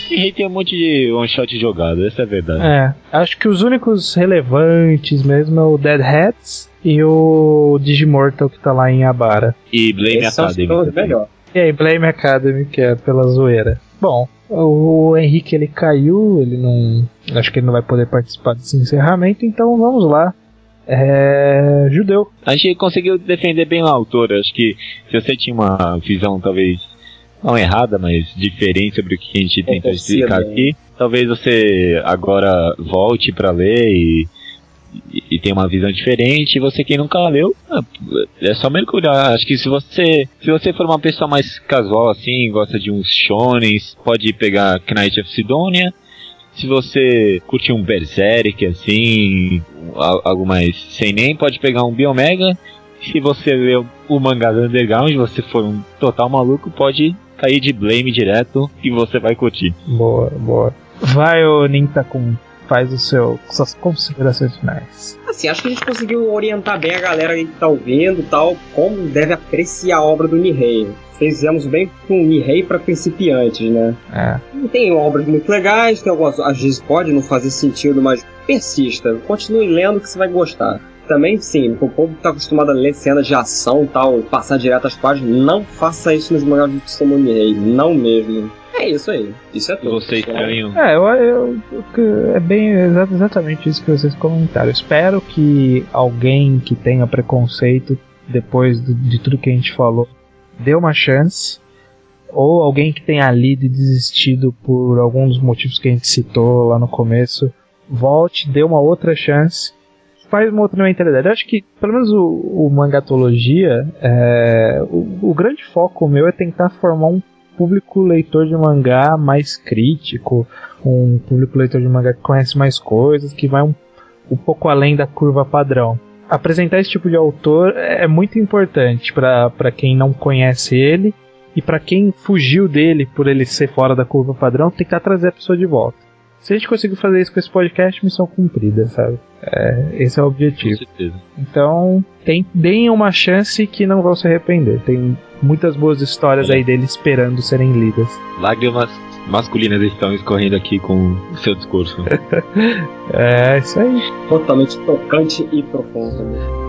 Speaker 3: E aí tem um monte de one shot jogado, essa é a verdade.
Speaker 2: É, acho que os únicos relevantes mesmo é o Dead Hats e o Digimortal que tá lá em Abara.
Speaker 3: E Blame
Speaker 5: Esses são os
Speaker 3: Academy.
Speaker 5: planos
Speaker 3: também.
Speaker 5: melhor.
Speaker 2: E aí, Blame Academy, que é pela zoeira. Bom, o Henrique ele caiu, ele não. Acho que ele não vai poder participar desse encerramento, então vamos lá. É. Judeu.
Speaker 3: A gente conseguiu defender bem o autor. Acho que se você tinha uma visão talvez não errada, mas diferente sobre o que a gente tentou
Speaker 5: Contorcida,
Speaker 3: explicar
Speaker 5: né?
Speaker 3: aqui, talvez você agora volte pra ler e e, tem uma visão diferente. E você que nunca leu, ah, é só mergulhar. Acho que se você se você for uma pessoa mais casual assim, gosta de uns shonens, pode pegar Knight of Sidonia. Se você curte um Berserk assim, algo mais sem nem, pode pegar um Biomega. Se você leu o mangá do Underground, você for um total maluco, pode cair de Blame direto e você vai curtir.
Speaker 2: Boa, boa. Vai, ô Nintakun, faz o seu, suas considerações finais.
Speaker 5: Assim, acho que a gente conseguiu orientar bem a galera que tá ouvindo tal, como deve apreciar a obra do Nihei. Fizemos bem com o Nihei para principiantes, né?
Speaker 2: É.
Speaker 5: Tem obras muito legais, tem algumas, às vezes pode não fazer sentido, mas persista. Continue lendo que você vai gostar. Também, sim, o povo que tá acostumado a ler cenas de ação e tal, passar direto às páginas, não faça isso nos mangás de Tsutomu Nihei. Não mesmo. É isso aí. Isso é tudo.
Speaker 3: você estranho.
Speaker 2: É, eu, eu, eu- é bem exa- exatamente isso que vocês comentaram. Espero que alguém que tenha preconceito depois do- de tudo que a gente falou dê uma chance. Ou alguém que tenha lido e desistido por algum dos motivos que a gente citou lá no começo, volte, dê uma outra chance. Faz uma outra mentalidade. Eu acho que, pelo menos o, o Mangatologia, é, o, o grande foco meu é tentar formar um público leitor de mangá mais crítico, um público leitor de mangá que conhece mais coisas, que vai um, um pouco além da curva padrão. Apresentar esse tipo de autor é muito importante para quem não conhece ele e para quem fugiu dele por ele ser fora da curva padrão, tentar trazer a pessoa de volta. Se a gente conseguir fazer isso com esse podcast, missão cumprida, sabe? É, esse é o
Speaker 3: Com
Speaker 2: objetivo.
Speaker 3: certeza.
Speaker 2: Então, tem, deem uma chance que não vão se arrepender. Tem muitas boas histórias aí dele esperando serem lidas.
Speaker 3: Lágrimas masculinas estão escorrendo aqui com o seu discurso.
Speaker 2: É isso aí.
Speaker 5: Totalmente tocante e profundo.